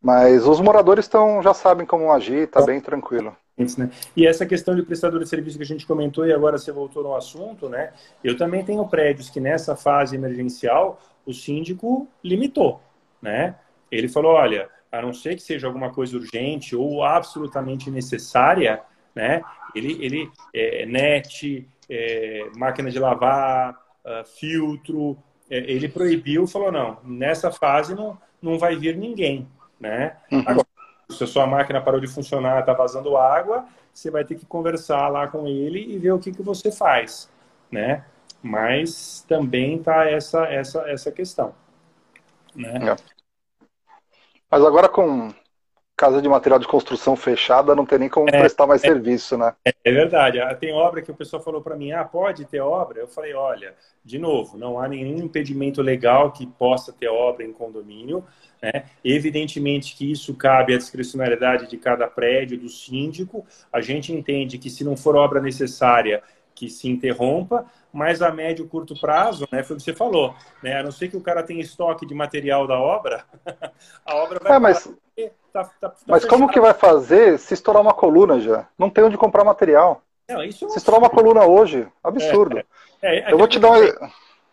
Mas os moradores estão já sabem como agir, está bem tranquilo. Né? E essa questão de prestador de serviço que a gente comentou e agora você voltou no assunto, né? Eu também tenho prédios que nessa fase emergencial o síndico limitou, né? Ele falou, olha, a não ser que seja alguma coisa urgente ou absolutamente necessária, né? Ele, ele é, net, é, máquina de lavar, uh, filtro, é, ele proibiu, falou não, nessa fase não, não vai vir ninguém, né? Uhum. Agora, se a sua máquina parou de funcionar, está vazando água, você vai ter que conversar lá com ele e ver o que, que você faz, né? Mas também tá essa essa essa questão, né? É. Mas agora com casa de material de construção fechada, não tem nem como é, prestar mais é, serviço, né? É, é, verdade. Ah, tem obra que o pessoal falou para mim, ah, pode ter obra? Eu falei, olha, de novo, não há nenhum impedimento legal que possa ter obra em condomínio. Né? Evidentemente que isso cabe à discricionalidade de cada prédio, do síndico. A gente entende que se não for obra necessária, que se interrompa, mas a médio e curto prazo, né, foi o que você falou, né, a não ser que o cara tenha estoque de material da obra, *laughs* a obra vai... É, mas tá, tá, tá mas como que vai fazer se estourar uma coluna já? Não tem onde comprar material. Não, isso é se estourar uma coluna hoje, absurdo. É, é, é, eu vou te dar um...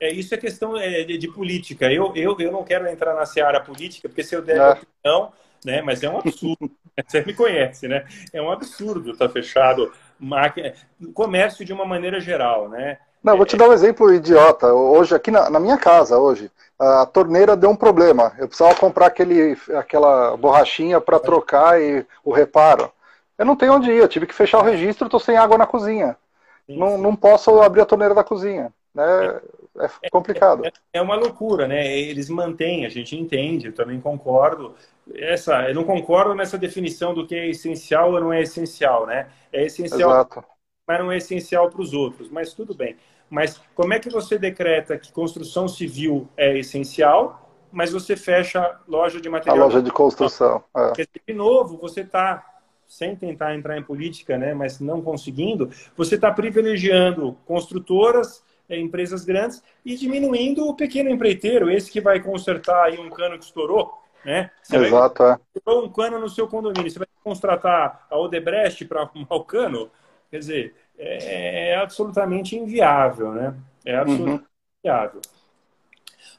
É, isso é questão é, de, de, política. Eu, eu, eu não quero entrar na seara política, porque se eu der é. opinião, né, mas é um absurdo. *laughs* Você me conhece, né? É um absurdo estar tá fechado máquina, comércio de uma maneira geral, né? Não, vou te dar um exemplo idiota. Hoje, aqui na, na, minha casa, hoje, a torneira deu um problema. Eu precisava comprar aquele, aquela borrachinha para trocar e o reparo. Eu não tenho onde ir, eu tive que fechar o registro, estou sem água na cozinha. Sim, não, sim. não posso abrir a torneira da cozinha. né, é complicado. É, é, uma loucura, né? Eles mantêm, a gente entende, eu também concordo. Essa, eu não concordo nessa definição do que é essencial ou não é essencial, né? É essencial, Exato. mas não é essencial para os outros. Mas tudo bem. Mas como é que você decreta que construção civil é essencial, mas você fecha loja de material? A loja de construção. É. Porque, de novo, você está sem tentar entrar em política, né, mas não conseguindo, você está privilegiando construtoras é, empresas grandes e diminuindo o pequeno empreiteiro, esse que vai consertar aí um cano que estourou, né? Você Exato, vai, é. um cano no seu condomínio, você vai contratar a Odebrecht para arrumar o cano? Quer dizer, é, é absolutamente inviável, né? É uhum. absolutamente uhum. inviável.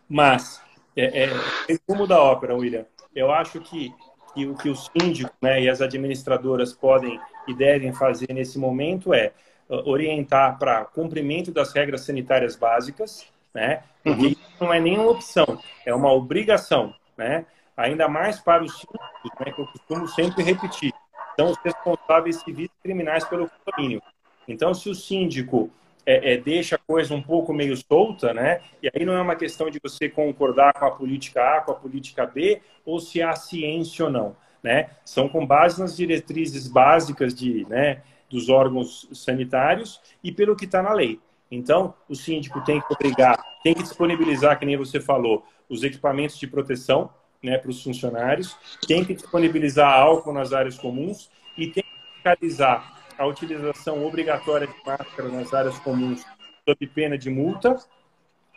Mas, é, é, resumo da ópera, William, eu acho que, que o que os síndicos né, e as administradoras podem e devem fazer nesse momento é orientar para cumprimento das regras sanitárias básicas, né? Porque uhum. não é nenhuma opção, é uma obrigação, né? Ainda mais para os síndicos, né, que eu costumo sempre repetir, são os responsáveis civis e criminais pelo condomínio. Então, se o síndico é, é, deixa a coisa um pouco meio solta, né? E aí não é uma questão de você concordar com a política A, com a política B, ou se há ciência ou não, né? São com base nas diretrizes básicas de, né, dos órgãos sanitários e pelo que está na lei. Então, o síndico tem que obrigar, tem que disponibilizar, que nem você falou, os equipamentos de proteção né, para os funcionários, tem que disponibilizar álcool nas áreas comuns e tem que fiscalizar a utilização obrigatória de máscara nas áreas comuns sob pena de multa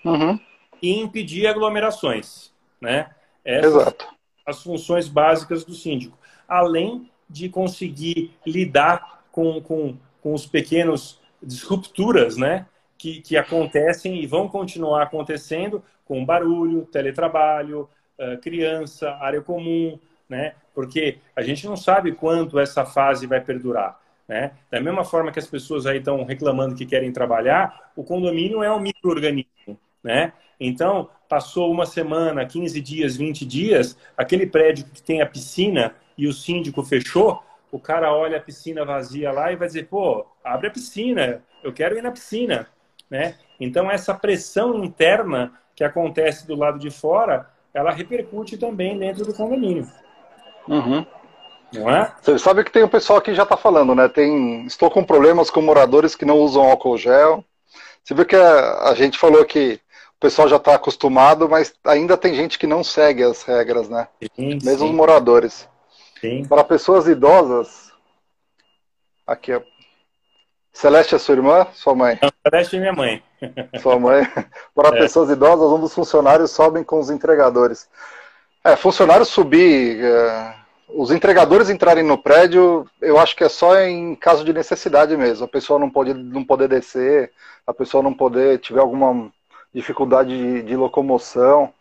uhum. e impedir aglomerações. Né? Essas Exato. as funções básicas do síndico. Além de conseguir lidar com, com, com os pequenos disrupturas, né? Que, que acontecem e vão continuar acontecendo com barulho, teletrabalho, criança, área comum, né? Porque a gente não sabe quanto essa fase vai perdurar. Né? Da mesma forma que as pessoas aí estão reclamando que querem trabalhar, o condomínio é um microorganismo, né? Então, passou uma semana, 15 dias, 20 dias, aquele prédio que tem a piscina e o síndico fechou, o cara olha a piscina vazia lá e vai dizer, pô, abre a piscina, eu quero ir na piscina, né? Então essa pressão interna que acontece do lado de fora, ela repercute também dentro do condomínio. Uhum. Não é? Você sabe que tem um pessoal que já está falando, né? Tem, estou com problemas com moradores que não usam álcool gel. Você viu que a, a gente falou que o pessoal já está acostumado, mas ainda tem gente que não segue as regras, né? Sim, Mesmo sim. os moradores. Sim. Para pessoas idosas. Aqui, ó. Celeste é sua irmã? Sua mãe? Não, Celeste é minha mãe. Sua mãe. *laughs* Para é. pessoas idosas, um dos funcionários sobem com os entregadores. É, funcionários subir. É, os entregadores entrarem no prédio, eu acho que é só em caso de necessidade mesmo. A pessoa não pode não poder descer, a pessoa não poder tiver alguma dificuldade de, de locomoção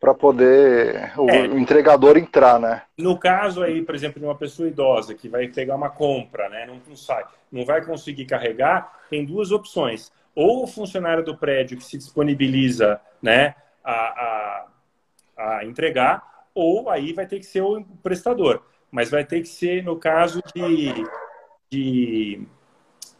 para poder o, é. entregador entrar, né? No caso aí, por exemplo, de uma pessoa idosa que vai pegar uma compra, né, não, não sai, não vai conseguir carregar, tem duas opções. Ou o funcionário do prédio que se disponibiliza, né, a, a, a entregar, ou aí vai ter que ser o prestador. Mas vai ter que ser no caso de, de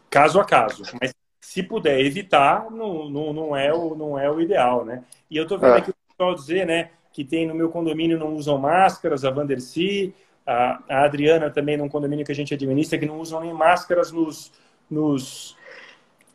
caso a caso. Mas se puder evitar, não, não, não, é, o, não é o ideal, né? E eu estou vendo é. aqui pessoal dizer, né, que tem no meu condomínio não usam máscaras, a Vandercy, a, a Adriana também num condomínio que a gente administra, que não usam nem máscaras nos, nos,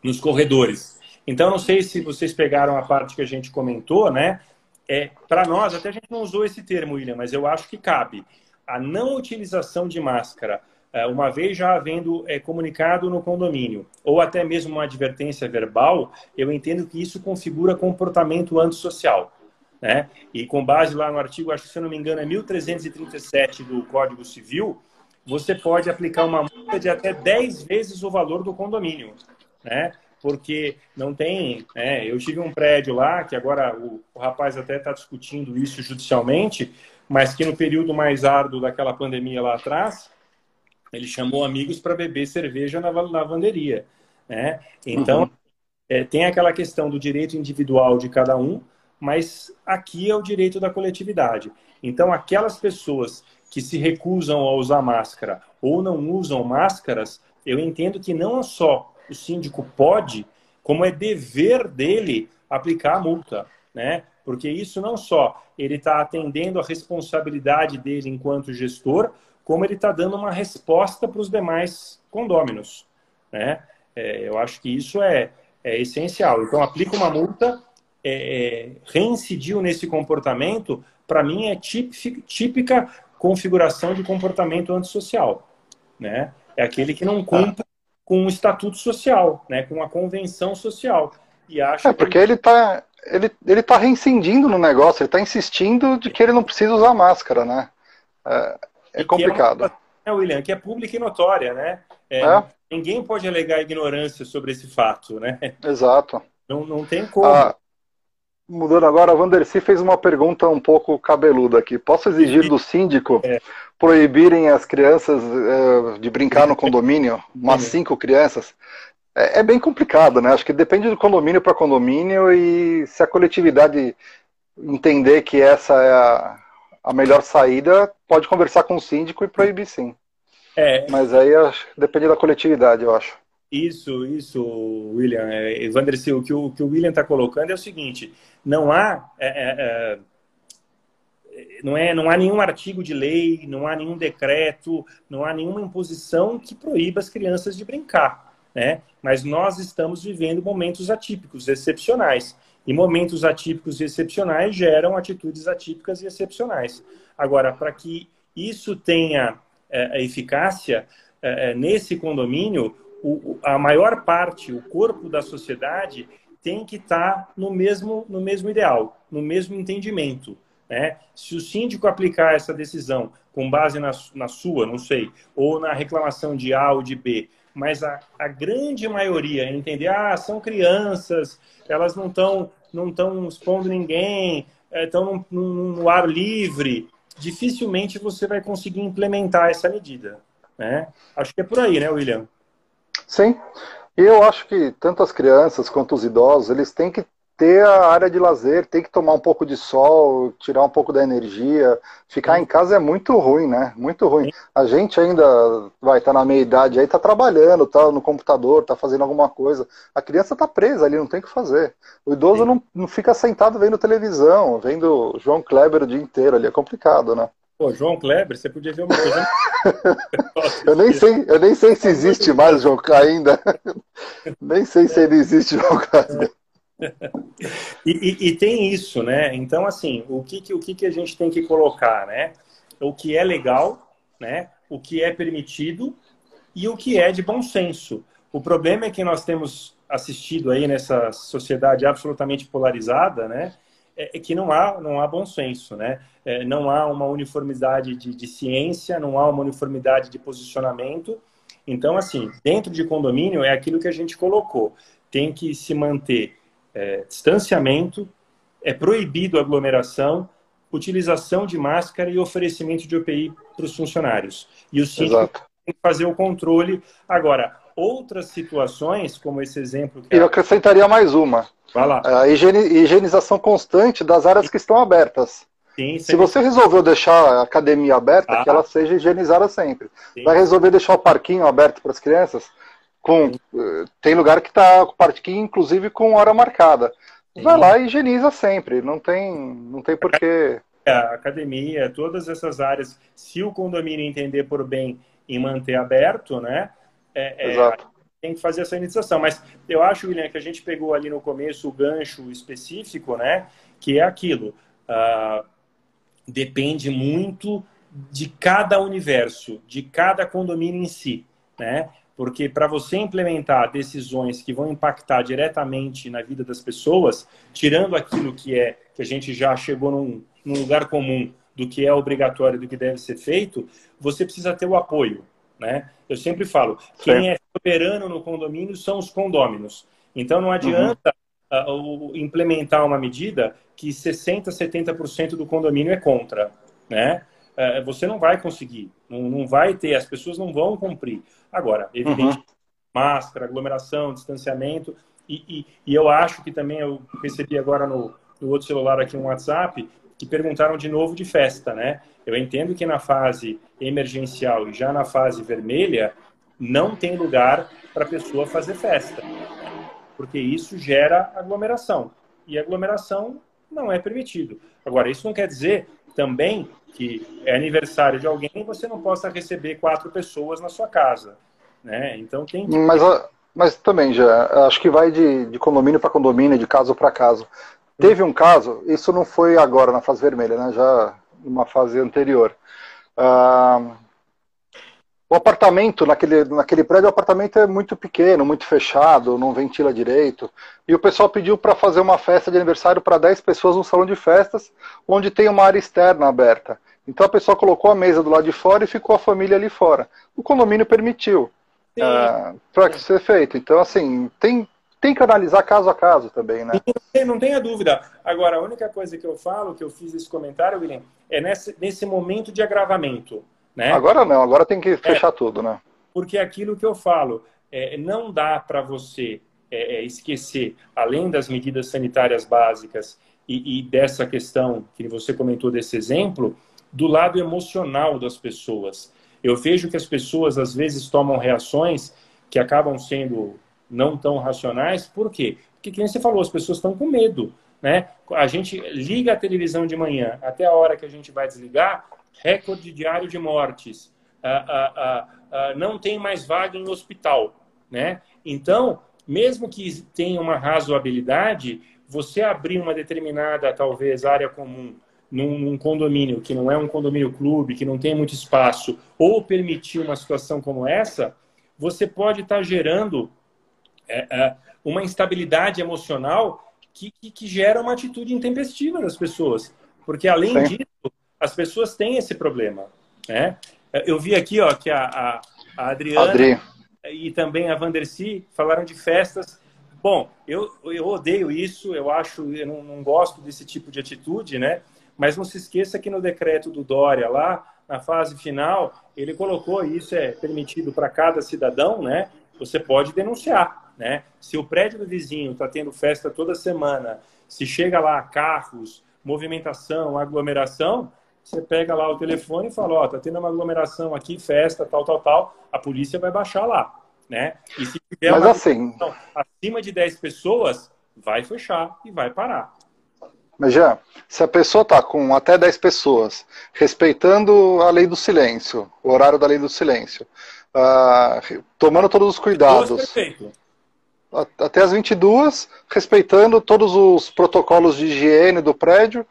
nos corredores. Então, não sei se vocês pegaram a parte que a gente comentou, né? É, Para nós, até a gente não usou esse termo, William, mas eu acho que cabe. A não utilização de máscara, é, uma vez já havendo é, comunicado no condomínio, ou até mesmo uma advertência verbal, eu entendo que isso configura comportamento antissocial. Né? E com base lá no artigo, acho que se eu não me engano, é 1337 do Código Civil, você pode aplicar uma multa de até 10 vezes o valor do condomínio. Né? Porque não tem. Né? Eu tive um prédio lá, que agora o, o rapaz até está discutindo isso judicialmente, mas que no período mais árduo daquela pandemia lá atrás, ele chamou amigos para beber cerveja na lavanderia. Né? Então, uhum. é, tem aquela questão do direito individual de cada um, mas aqui é o direito da coletividade. Então, aquelas pessoas que se recusam a usar máscara ou não usam máscaras, eu entendo que não só o síndico pode, como é dever dele aplicar a multa, né? Porque isso não só ele está atendendo a responsabilidade dele enquanto gestor, como ele está dando uma resposta para os demais condôminos, né? É, eu acho que isso é, é essencial. Então, aplica uma multa, é, é reincidiu nesse comportamento, para mim é típica configuração de comportamento antissocial, né? É aquele que não cumpre com o estatuto social, né? Com a convenção social. E acha é, porque que... ele está ele, ele tá reincidindo no negócio, ele está insistindo de que ele não precisa usar máscara, né? É, é complicado. É, uma, William, que é pública e notória, né? É, é. Ninguém pode alegar ignorância sobre esse fato, né? Exato. Não, não tem como. Ah, mudando agora, a Vandercy fez uma pergunta um pouco cabeluda aqui. Posso exigir do síndico é. proibirem as crianças uh, de brincar no condomínio? Umas cinco crianças? É, é, bem complicado, né? Acho que depende do condomínio para condomínio e se a coletividade entender que essa é a, a melhor saída, pode conversar com o síndico e proibir sim. É. Mas aí depende da coletividade, eu acho. Isso, isso, William. É, Evander, o que o, que o William está colocando é o seguinte: não há. É, é, é, não, é, não há nenhum artigo de lei, não há nenhum decreto, não há nenhuma imposição que proíba as crianças de brincar né? Mas nós estamos vivendo momentos atípicos, excepcionais. E momentos atípicos e excepcionais geram atitudes atípicas e excepcionais. Agora, para que isso tenha é, eficácia, é, é, nesse condomínio, o, a maior parte, o corpo da sociedade, tem que estar tá no mesmo, no mesmo ideal, no mesmo entendimento. Né? Se o síndico aplicar essa decisão com base na, na sua, não sei, ou na reclamação de A ou de B, mas a, a grande maioria entender, ah, são crianças, elas não estão não estão expondo ninguém, estão no, no, no, ar livre, dificilmente você vai conseguir implementar essa medida. Né? Acho que é por aí, né, William? Sim. E eu acho que tanto as crianças quanto os idosos, eles têm que ter a área de lazer, tem que tomar um pouco de sol, tirar um pouco da energia. Ficar em casa é muito ruim, né? Muito ruim. A gente ainda vai estar tá na meia idade aí, tá trabalhando, tá no computador, tá fazendo alguma coisa. A criança tá presa ali, não tem o que fazer. O idoso não, não fica sentado vendo televisão, vendo João Kleber o dia inteiro ali, é complicado, né? Pô, João Kleber, você podia ver uma coisa. *laughs* eu nem sei, eu nem sei se existe mais João ainda. *laughs* nem sei se ele existe João Kleber e, e, e, tem isso, né? Então, assim, o que, o que a gente tem que colocar, né? O que é legal, né? O que é permitido e o que é de bom senso. O problema é que nós temos assistido aí nessa sociedade absolutamente polarizada, né? É, é que não há, não há bom senso, né? É, não há uma uniformidade de, de ciência, não há uma uniformidade de posicionamento. Então, assim, dentro de condomínio é aquilo que a gente colocou. Tem que se manter é, distanciamento, é proibido aglomeração, utilização de máscara e oferecimento de OPI para os funcionários. E o síndico tem que fazer o controle. Agora, outras situações, como esse exemplo... Que Eu acrescentaria mais uma. Vai lá. A higienização constante das áreas que estão abertas. Sim, Se você resolveu deixar a academia aberta, ah. que ela seja higienizada sempre. Sim. Vai resolver deixar o parquinho aberto para as crianças? Com, tem lugar que está com parquinho, inclusive com hora marcada. Vai lá e higieniza sempre, não tem, não tem porquê. É, a academia, todas essas áreas, se o condomínio entender por bem em manter aberto, né? É, é, tem que fazer essa iniciação. Mas eu acho, William, que a gente pegou ali no começo o gancho específico, né? Que é aquilo. Uh, depende muito de cada universo, de cada condomínio em si, né? Porque para você implementar decisões que vão impactar diretamente na vida das pessoas, tirando aquilo que é que a gente já chegou num, num lugar comum do que é obrigatório, do que deve ser feito, você precisa ter o apoio. Né? Eu sempre falo, quem é soberano no condomínio são os condôminos. Então não adianta uhum. uh, implementar uma medida que 60%, 70% do condomínio é contra. Né? Uh, você não vai conseguir, não, não vai ter, as pessoas não vão cumprir. Agora, evidente, uhum. máscara, aglomeração, distanciamento. E, e, e, eu acho que também eu recebi agora no, no outro celular aqui um WhatsApp que perguntaram de novo de festa, né? Eu entendo que na fase emergencial e já na fase vermelha não tem lugar para a pessoa fazer festa. porque isso gera aglomeração. E aglomeração não é permitido. Agora, isso não quer dizer também que é aniversário de alguém e você não possa receber quatro pessoas na sua casa. Né? Então tem. Mas, mas também já acho que vai de, de condomínio para condomínio, de caso para caso. Teve um caso, isso não foi agora na fase vermelha, né? Já numa fase anterior. Uh, o apartamento, naquele, naquele prédio, o apartamento é muito pequeno, muito fechado, não ventila direito. E o pessoal pediu para fazer uma festa de aniversário para 10 pessoas no salão de festas, onde tem uma área externa aberta. Então a pessoa colocou a mesa do lado de fora e ficou a família ali fora. O condomínio permitiu uh, para que ser feito. Então, assim, tem, tem que analisar caso a caso também, né? Não, tenha dúvida. Agora, a única coisa que eu falo, que eu fiz esse comentário, William, é nesse, nesse momento de agravamento. Né? Agora não, agora tem que é. fechar é, tudo, né? Porque aquilo que eu falo, é, não dá para você é, é, esquecer, além das medidas sanitárias básicas e, e, dessa questão que você comentou desse exemplo, do lado emocional das pessoas. Eu vejo que as pessoas às vezes tomam reações que acabam sendo não tão racionais, por quê? Porque, como você falou, as pessoas estão com medo. Né? A gente liga a televisão de manhã até a hora que a gente vai desligar, recorde diário de mortes, ah, ah, ah, não tem mais vaga em hospital, né? Então, mesmo que tenha uma razoabilidade, você abrir uma determinada, talvez, área comum num, num, condomínio que não é um condomínio clube, que não tem muito espaço, ou permitir uma situação como essa, você pode estar gerando é, é, uma instabilidade emocional que, que, que, gera uma atitude intempestiva das pessoas. Porque, além Sim. disso, as pessoas têm esse problema. Né? Eu vi aqui ó, que a, a, a Adriana Adri. e também a Vandercy falaram de festas. Bom, eu, eu odeio isso, eu acho, eu não, não gosto desse tipo de atitude, né? Mas não se esqueça que no decreto do Dória, lá na fase final, ele colocou isso é permitido para cada cidadão, né? Você pode denunciar, né? Se o prédio do vizinho está tendo festa toda semana, se chega lá carros, movimentação, aglomeração, você pega lá o telefone e fala, ó, oh, tá tendo uma aglomeração aqui, festa, tal, tal, tal, a polícia vai baixar lá, né? E se tiver Mas uma assim... acima de 10 pessoas, vai fechar e vai parar. Mas já, se a pessoa está com até 10 pessoas, respeitando a lei do silêncio, o horário da lei do silêncio, uh, tomando todos os cuidados. Perfeito. Até as 22, respeitando todos os protocolos de higiene do prédio,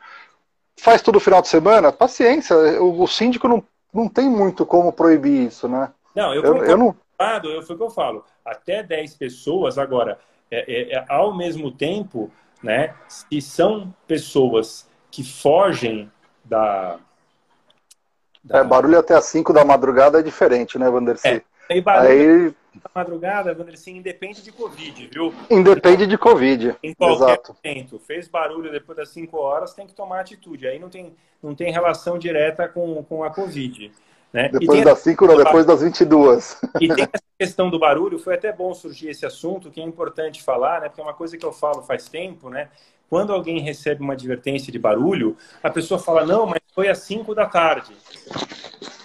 faz tudo final de semana, paciência. O, o, síndico não, não tem muito como proibir isso, né? Não, eu, eu, eu não. Eu, foi o que eu falo. Até 10 pessoas, agora, é, é, é, ao mesmo tempo, né? Se são pessoas que fogem da. da... É, barulho até as 5 da madrugada é diferente, né, Vandercy? É. Aí, barulho, da madrugada, Vandercinho, independe de Covid, viu? Independe de Covid. Em qualquer Exato. momento. Fez barulho depois das 5 horas, tem que tomar atitude. Aí não tem, não tem relação direta com, com a Covid. Né? Depois das 5, não, depois das 22. E tem essa questão do barulho, foi até bom surgir esse assunto, que é importante falar, né? Porque é uma coisa que eu falo faz tempo, né? Quando alguém recebe uma advertência de barulho, a pessoa fala, não, mas foi às 5 da tarde.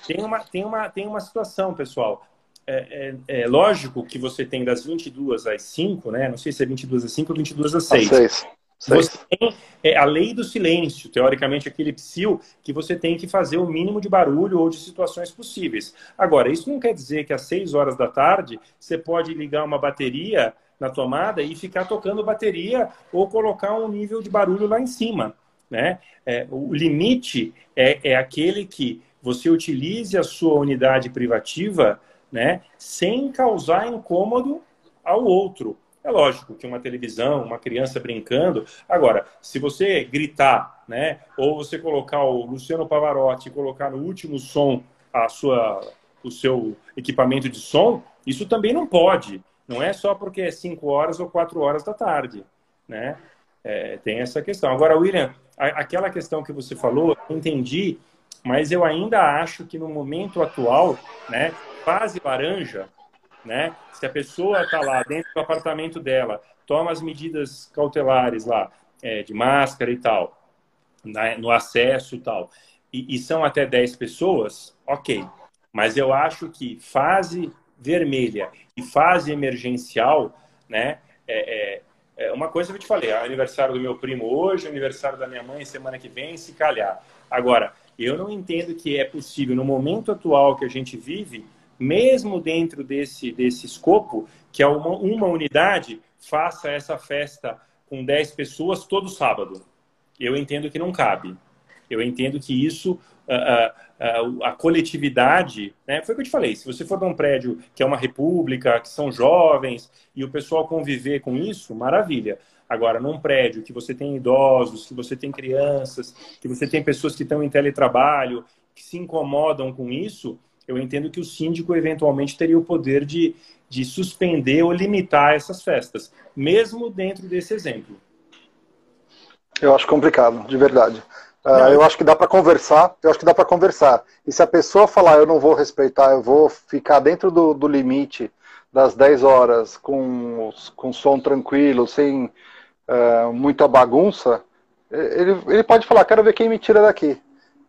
Tem uma, tem, uma, tem uma situação, pessoal é, é, é, lógico que você tem das 22 às 5, né? Não sei se é 22 às 5 ou 22 às 6. Às 6. Você tem é, a lei do silêncio, teoricamente, aquele psil que você tem que fazer o mínimo de barulho ou de situações possíveis. Agora, isso não quer dizer que às 6 horas da tarde você pode ligar uma bateria na tomada e ficar tocando bateria ou colocar um nível de barulho lá em cima. Né? É, o limite é, é aquele que você utilize a sua unidade privativa né, sem causar incômodo ao outro. É lógico que uma televisão, uma criança brincando. Agora, se você gritar, né, ou você colocar o Luciano Pavarotti colocar no último som a sua, o seu equipamento de som, isso também não pode. Não é só porque é 5 horas ou 4 horas da tarde, né? É, tem essa questão. Agora, William, aquela questão que você falou, entendi, mas eu ainda acho que no momento atual, né, fase laranja, né? Se a pessoa está lá dentro do apartamento dela, toma as medidas cautelares lá, é, de máscara e tal, né, no acesso e tal, e, e são até 10 pessoas, ok. Mas eu acho que fase vermelha e fase emergencial, né? é, é, é uma coisa que eu te falei, é aniversário do meu primo hoje, aniversário da minha mãe semana que vem, se calhar. Agora, eu não entendo que é possível, no momento atual que a gente vive, mesmo dentro desse, desse escopo, que é uma, uma unidade faça essa festa com 10 pessoas todo sábado. Eu entendo que não cabe. Eu entendo que isso, a, a, a coletividade, né? foi o que eu te falei, se você for num prédio que é uma república, que são jovens, e o pessoal conviver com isso, maravilha. Agora, num prédio que você tem idosos, que você tem crianças, que você tem pessoas que estão em teletrabalho, que se incomodam com isso, eu entendo que o síndico eventualmente teria o poder de, de suspender ou limitar essas festas, mesmo dentro desse exemplo. Eu acho complicado, de verdade. Uh, eu acho que dá para conversar. Eu acho que dá para conversar. E se a pessoa falar, eu não vou respeitar, eu vou ficar dentro do, do limite das 10 horas com, com som tranquilo, sem uh, muita bagunça, ele, ele pode falar, quero ver quem me tira daqui.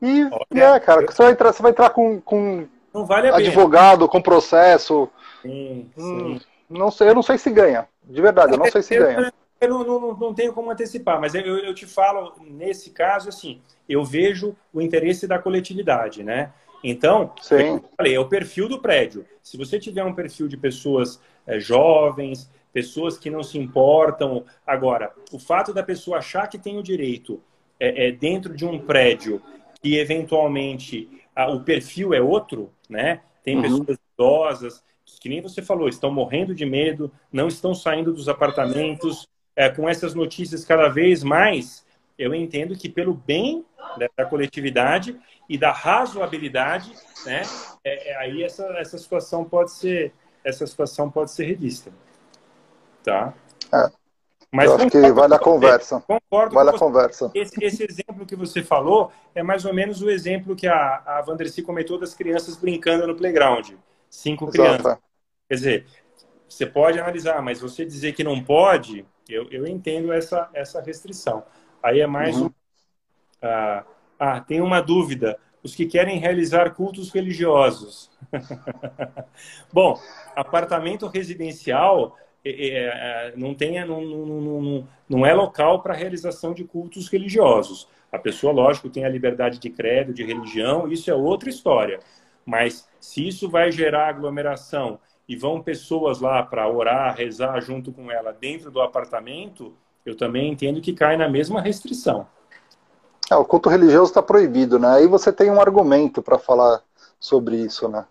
E, é, cara, você vai entrar, você vai entrar com, com vale advogado, com processo. Sim, hum, sim. não sei, eu não sei se ganha. De verdade, eu não sei se ganha. Eu não, não, não tenho como antecipar, mas eu, eu te falo, nesse caso, assim, eu vejo o interesse da coletividade, né? Então, Sim. falei, é o perfil do prédio. Se você tiver um perfil de pessoas é, jovens, pessoas que não se importam. Agora, o fato da pessoa achar que tem o direito é, é dentro de um prédio e eventualmente a, o perfil é outro, né? Tem uhum. pessoas idosas que nem você falou, estão morrendo de medo, não estão saindo dos apartamentos, é, com essas notícias cada vez mais, eu entendo que pelo bem da coletividade e da razoabilidade, né, é, é, aí essa, essa situação pode ser essa situação pode ser revista, tá? É. Mas eu acho que vale a conversa. Concordo vale a conversa. Esse, esse, exemplo que você falou é mais ou menos o exemplo que a, a Vandercy comentou das crianças brincando no playground. Cinco Exato. crianças. Quer dizer, você pode analisar, mas você dizer que não pode, eu, eu entendo essa, essa restrição. Aí é mais uhum. um. Ah, ah, tem uma dúvida. Os que querem realizar cultos religiosos. *laughs* Bom, apartamento residencial é, é, é, não, tem, não, não, não, não é local para realização de cultos religiosos. A pessoa, lógico, tem a liberdade de credo, de religião, isso é outra história. Mas se isso vai gerar aglomeração e vão pessoas lá para orar, rezar junto com ela dentro do apartamento, eu também entendo que cai na mesma restrição. É, o culto religioso está proibido, né? Aí você tem um argumento para falar sobre isso, né?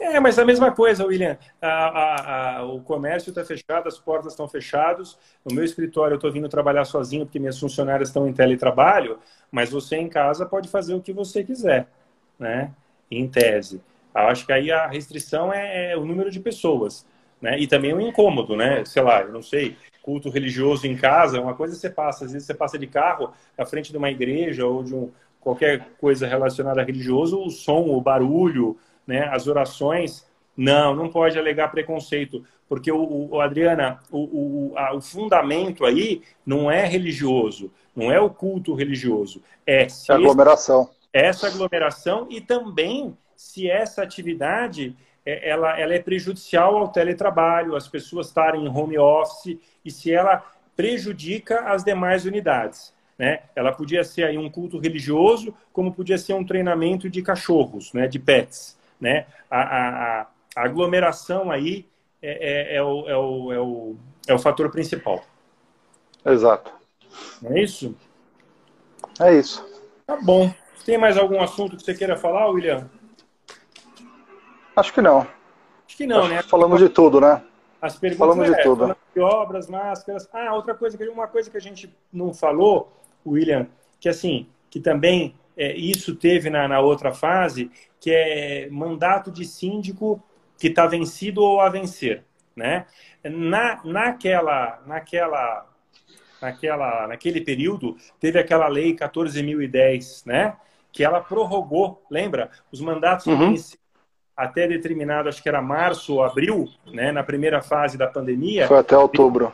É, mas a mesma coisa, William. A, a, a, o comércio está fechado, as portas estão fechadas. No meu escritório eu estou vindo trabalhar sozinho porque minhas funcionárias estão em teletrabalho, mas você em casa pode fazer o que você quiser, né? Em tese. Acho que aí a restrição é, é o número de pessoas, né? E também o incômodo, né? Sei lá, eu não sei, culto religioso em casa, uma coisa você passa, às vezes você passa de carro à frente de uma igreja ou de um, qualquer coisa relacionada a religioso, o som, o barulho, né? As orações, não, não pode alegar preconceito, porque o, o Adriana, o, o, a, o fundamento aí não é religioso, não é o culto religioso, é, é aglomeração. essa aglomeração e também se essa atividade é, ela, ela é prejudicial ao teletrabalho, as pessoas estarem em home office e se ela prejudica as demais unidades. Né? Ela podia ser aí um culto religioso, como podia ser um treinamento de cachorros, né? de pets. Né? A, a, a aglomeração aí é, é, é, o, é, o, é, o, é o fator principal. Exato. Não é isso? É isso. Tá bom. Tem mais algum assunto que você queira falar, William? Acho que não. Acho que não, Acho né? Falamos de tudo, né? As perguntas falamos é, de tudo. Falamos de obras, máscaras. Ah, outra coisa, uma coisa que a gente não falou, William, que assim, que também é, isso teve na, na outra fase, que é mandato de síndico que está vencido ou a vencer, né? Na, naquela, naquela, naquela, naquele período teve aquela lei 14.010, né? Que ela prorrogou, lembra? Os mandatos uhum até determinado, acho que era março ou abril, né, na primeira fase da pandemia. Foi até outubro.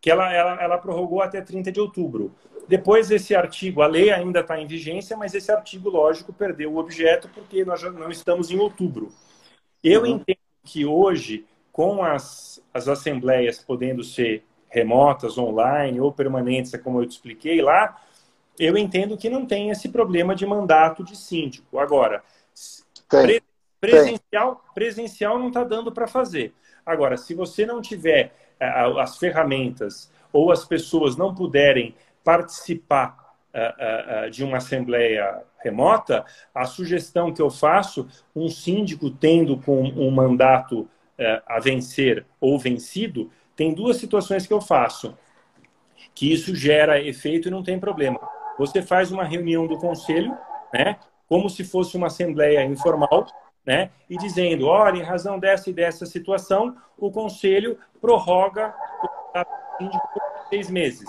Que ela, ela, ela prorrogou até 30 de outubro. Depois esse artigo, a lei ainda está em vigência, mas esse artigo, lógico, perdeu o objeto porque nós já não estamos em outubro. Eu uhum. entendo que hoje, com as, as assembleias podendo ser remotas, online ou permanentes, como eu te expliquei lá, eu entendo que não tem esse problema de mandato de síndico. Agora, pre presencial, presencial não está dando para fazer. Agora, se você não tiver uh, as ferramentas ou as pessoas não puderem participar uh, uh, de uma assembleia remota, a sugestão que eu faço, um síndico tendo com um mandato a vencer ou vencido, tem duas situações que eu faço, que isso gera efeito e não tem problema. Você faz uma reunião do conselho, né, como se fosse uma assembleia informal, né, e dizendo, olha, em razão dessa e dessa situação, o conselho prorroga o síndico por seis meses,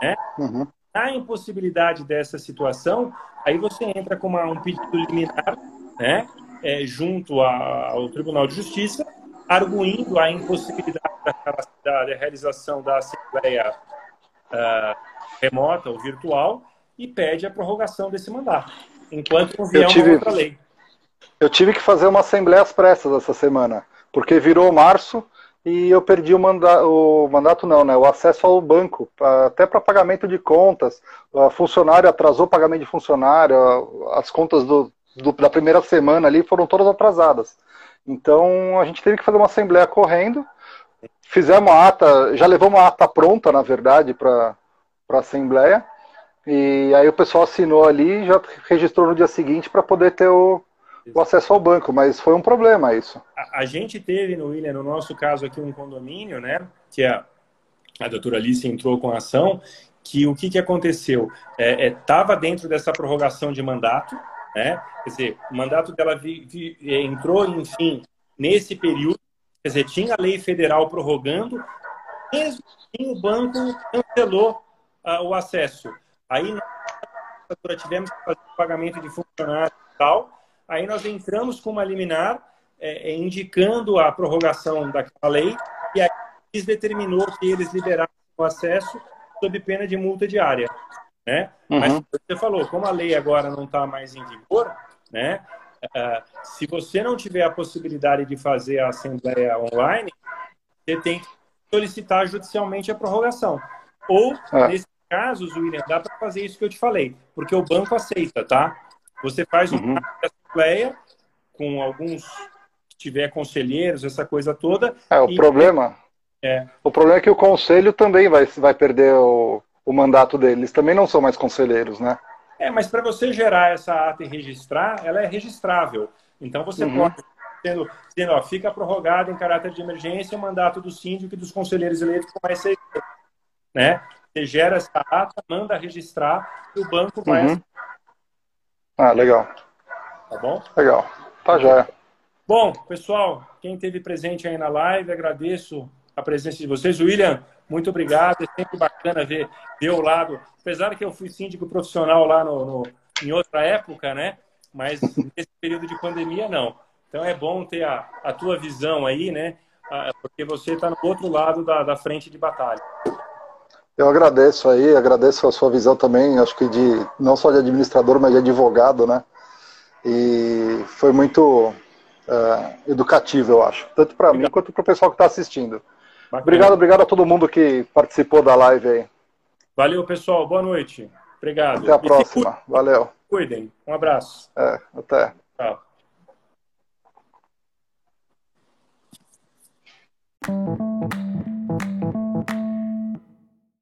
né? Uhum. Na impossibilidade dessa situação, aí você entra com uma, um pedido liminar, né, é, junto a, ao Tribunal de Justiça, arguindo a impossibilidade da, da realização da Assembleia uh, remota ou virtual e pede a prorrogação desse mandato, enquanto não vier tive, uma outra lei. Eu tive que fazer uma Assembleia às pressas essa semana, porque virou março e eu perdi o, manda o mandato, não, né? O acesso ao banco, até para pagamento de contas. O funcionário atrasou o pagamento de funcionário, as contas do, do, da primeira semana ali foram todas atrasadas. Então a gente teve que fazer uma assembleia correndo. Fizemos a ata, já levamos a ata pronta, na verdade, para a assembleia. E aí o pessoal assinou ali e já registrou no dia seguinte para poder ter o, o, acesso ao banco, mas foi um problema isso. A, a, gente teve no William, no nosso caso aqui, um condomínio, né? Que a, a doutora Alice entrou com a ação, que o que, que aconteceu? Estava é, é, dentro dessa prorrogação de mandato, né? Quer dizer, o mandato dela vi, vi, é, entrou, enfim, nesse período, quer dizer, tinha a lei federal prorrogando, mesmo assim o banco cancelou uh, o acesso. Aí nós tivemos que fazer o pagamento de funcionários e tal, aí nós entramos com uma liminar é, é, indicando a prorrogação daquela lei, e aí determinou que eles liberassem o acesso sob pena de multa diária. Né? Uhum. Mas você falou, como a lei agora não está mais em vigor, né? Uh, se você não tiver a possibilidade de fazer a assembleia online, você tem que solicitar judicialmente a prorrogação. Ou, ah. nesse caso, William, dá para fazer isso que eu te falei, porque o banco aceita, tá? Você faz uma uhum. Assembleia com alguns, se tiver conselheiros, essa coisa toda. É, o e... problema. É. O problema é que o conselho também vai, vai perder o, o mandato deles também não são mais conselheiros, né? É, mas para você gerar essa ata e registrar, ela é registrável. Então você uhum. pode, dizendo, dizendo ó, fica prorrogado em caráter de emergência o mandato do síndico e dos conselheiros eleitos com mais seis. Né? Você gera essa ata, manda registrar e o banco vai. Uhum. Ah, legal. Tá bom? Legal. Tá já. Bom, pessoal, quem esteve presente aí na live, agradeço a presença de vocês. William, muito obrigado. É sempre bacana ver, ver o lado. Apesar que eu fui síndico profissional lá no, no em outra época, né? Mas nesse período de pandemia, não. Então é bom ter a, a tua visão aí, né? Porque você está no outro lado da, da frente de batalha. Eu agradeço aí, agradeço a sua visão também, acho que de não só de administrador, mas de advogado, né? E foi muito uh, educativo, eu acho, tanto para mim quanto para o pessoal que está assistindo. Bacana. Obrigado, obrigado a todo mundo que participou da live aí. Valeu, pessoal. Boa noite. Obrigado. Até a próxima. Valeu. Cuidem. Um abraço. É, até. Tchau.